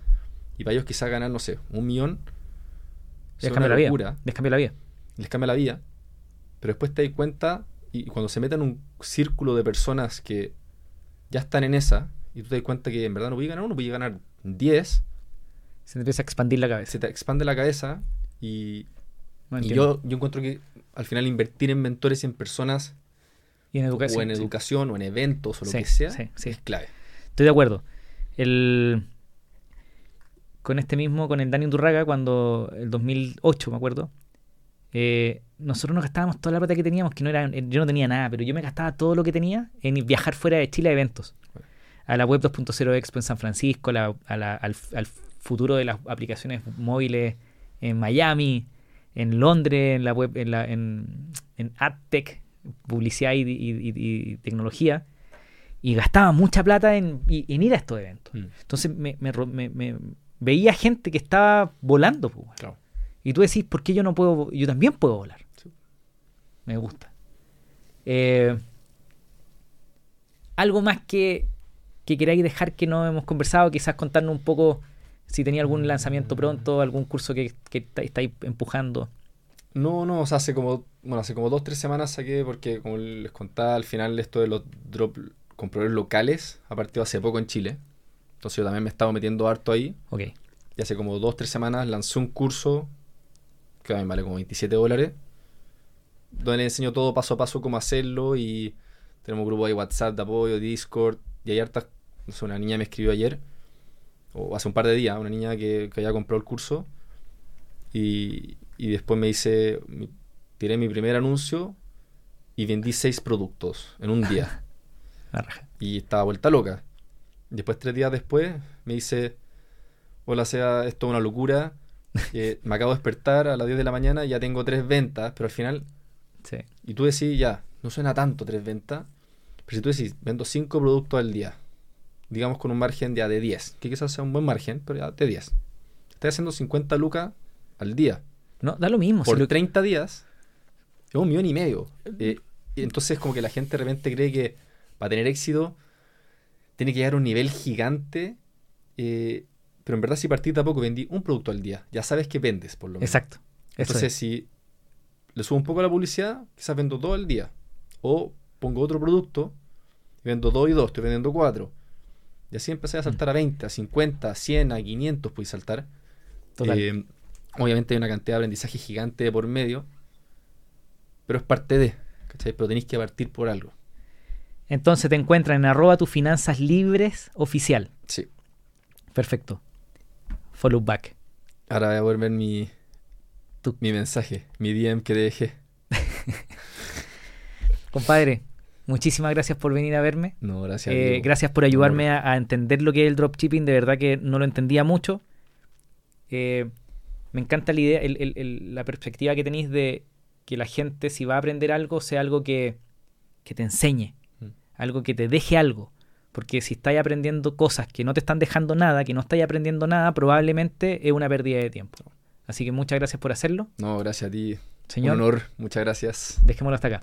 Speaker 1: y para ellos quizás ganar, no sé, un millón,
Speaker 2: Les
Speaker 1: es
Speaker 2: cambia la vida. Les cambia la vida.
Speaker 1: les cambia la vida, pero después te das cuenta, y cuando se meten en un círculo de personas que ya están en esa, y tú te das cuenta que en verdad no puedes ganar uno, puedes ganar 10,
Speaker 2: Se te empieza a expandir la cabeza.
Speaker 1: se te expande la cabeza, y,
Speaker 2: No
Speaker 1: y yo, yo encuentro que al final invertir en mentores y en personas
Speaker 2: y en educación.
Speaker 1: o en
Speaker 2: sí.
Speaker 1: educación o en eventos o lo
Speaker 2: Sí,
Speaker 1: que sea,
Speaker 2: sí.
Speaker 1: es clave.
Speaker 2: Estoy de acuerdo. El... Con este mismo, con el Dani Durraga, cuando el 2008, me acuerdo, eh, nosotros nos gastábamos toda la plata que teníamos, que no era, yo no tenía nada, pero yo me gastaba todo lo que tenía en viajar fuera de Chile a eventos. A la Web 2.0 Expo en San Francisco, a la- a la- al, al futuro de las aplicaciones móviles en Miami, en Londres, en la web, en, la, en, en AdTech, publicidad y, y- tecnología. Y gastaba mucha plata en, y- en ir a estos eventos.
Speaker 1: Mm,
Speaker 2: Entonces me, me me- me- veía gente que estaba volando. pues,
Speaker 1: claro.
Speaker 2: Y tú decís, ¿por qué yo no puedo? Yo también puedo volar.
Speaker 1: Sí.
Speaker 2: Me gusta. Eh, algo más que, que queráis dejar que no hemos conversado, quizás contarnos un poco si tenía algún lanzamiento pronto, algún curso que, que está- estáis empujando.
Speaker 1: No, no, o sea, hace como, bueno, hace como dos, tres semanas saqué, porque como les contaba, al final esto de los drop con proveedores locales ha partido hace poco en Chile. Entonces yo también me he estado metiendo harto ahí.
Speaker 2: Ok.
Speaker 1: Y hace como dos, tres semanas lancé un curso que también vale como 27 dólares, donde le enseño todo paso a paso cómo hacerlo y tenemos grupos de WhatsApp de apoyo, Discord, y hay hartas, no sé, una niña me escribió ayer, o hace un par de días, una niña que, que había comprado el curso y, y después me dice, tiré mi primer anuncio y vendí seis productos en un día y estaba vuelta loca. Después, tres días después, me dice, hola, sea, esto es una locura. eh, me acabo de despertar a las 10 de la mañana y ya tengo tres ventas, pero al final,
Speaker 2: Sí.
Speaker 1: y tú decís, ya, no suena tanto tres ventas, pero si tú decís, vendo cinco productos al día, digamos con un margen ya de 10, que quizás sea un buen margen, pero ya de 10. Estás haciendo 50 lucas al día.
Speaker 2: No, da lo mismo. si
Speaker 1: Por
Speaker 2: lo-
Speaker 1: 30 días, es un millón y medio. Eh, y entonces como que la gente de repente cree que para tener éxito tiene que llegar a un nivel gigante. eh, pero en verdad si partís de a poco vendí un producto al día, ya sabes que vendes por lo menos.
Speaker 2: Exacto.
Speaker 1: Entonces
Speaker 2: es.
Speaker 1: si le subo un poco a la publicidad, quizás vendo dos al día. O pongo otro producto y vendo dos y dos, estoy vendiendo cuatro. Y así empecé a saltar a 20, a 50, a 100, a 500 puedes saltar.
Speaker 2: Total.
Speaker 1: Eh, obviamente hay una cantidad de aprendizaje gigante de por medio, pero es parte de, ¿cachai? Pero tenéis que partir por algo.
Speaker 2: Entonces te encuentran en arroba tus finanzas libres oficial.
Speaker 1: Sí.
Speaker 2: Perfecto. Follow back.
Speaker 1: Ahora voy a poder ver mi, mi mensaje, mi DM que dejé.
Speaker 2: Compadre, muchísimas gracias por venir a verme.
Speaker 1: No, gracias.
Speaker 2: Eh, gracias por ayudarme a, a entender lo que es el dropshipping. De verdad que no lo entendía mucho. Eh, me encanta la idea, el- el- el- la perspectiva que tenéis de que la gente, si va a aprender algo, sea algo que, que te enseñe,
Speaker 1: Mm.
Speaker 2: algo que te deje algo. Porque si estáis aprendiendo cosas que no te están dejando nada, que no estáis aprendiendo nada, probablemente es una pérdida de tiempo. Así que muchas gracias por hacerlo.
Speaker 1: No, gracias a ti.
Speaker 2: Señor,
Speaker 1: Un honor, muchas gracias.
Speaker 2: dejémoslo hasta acá.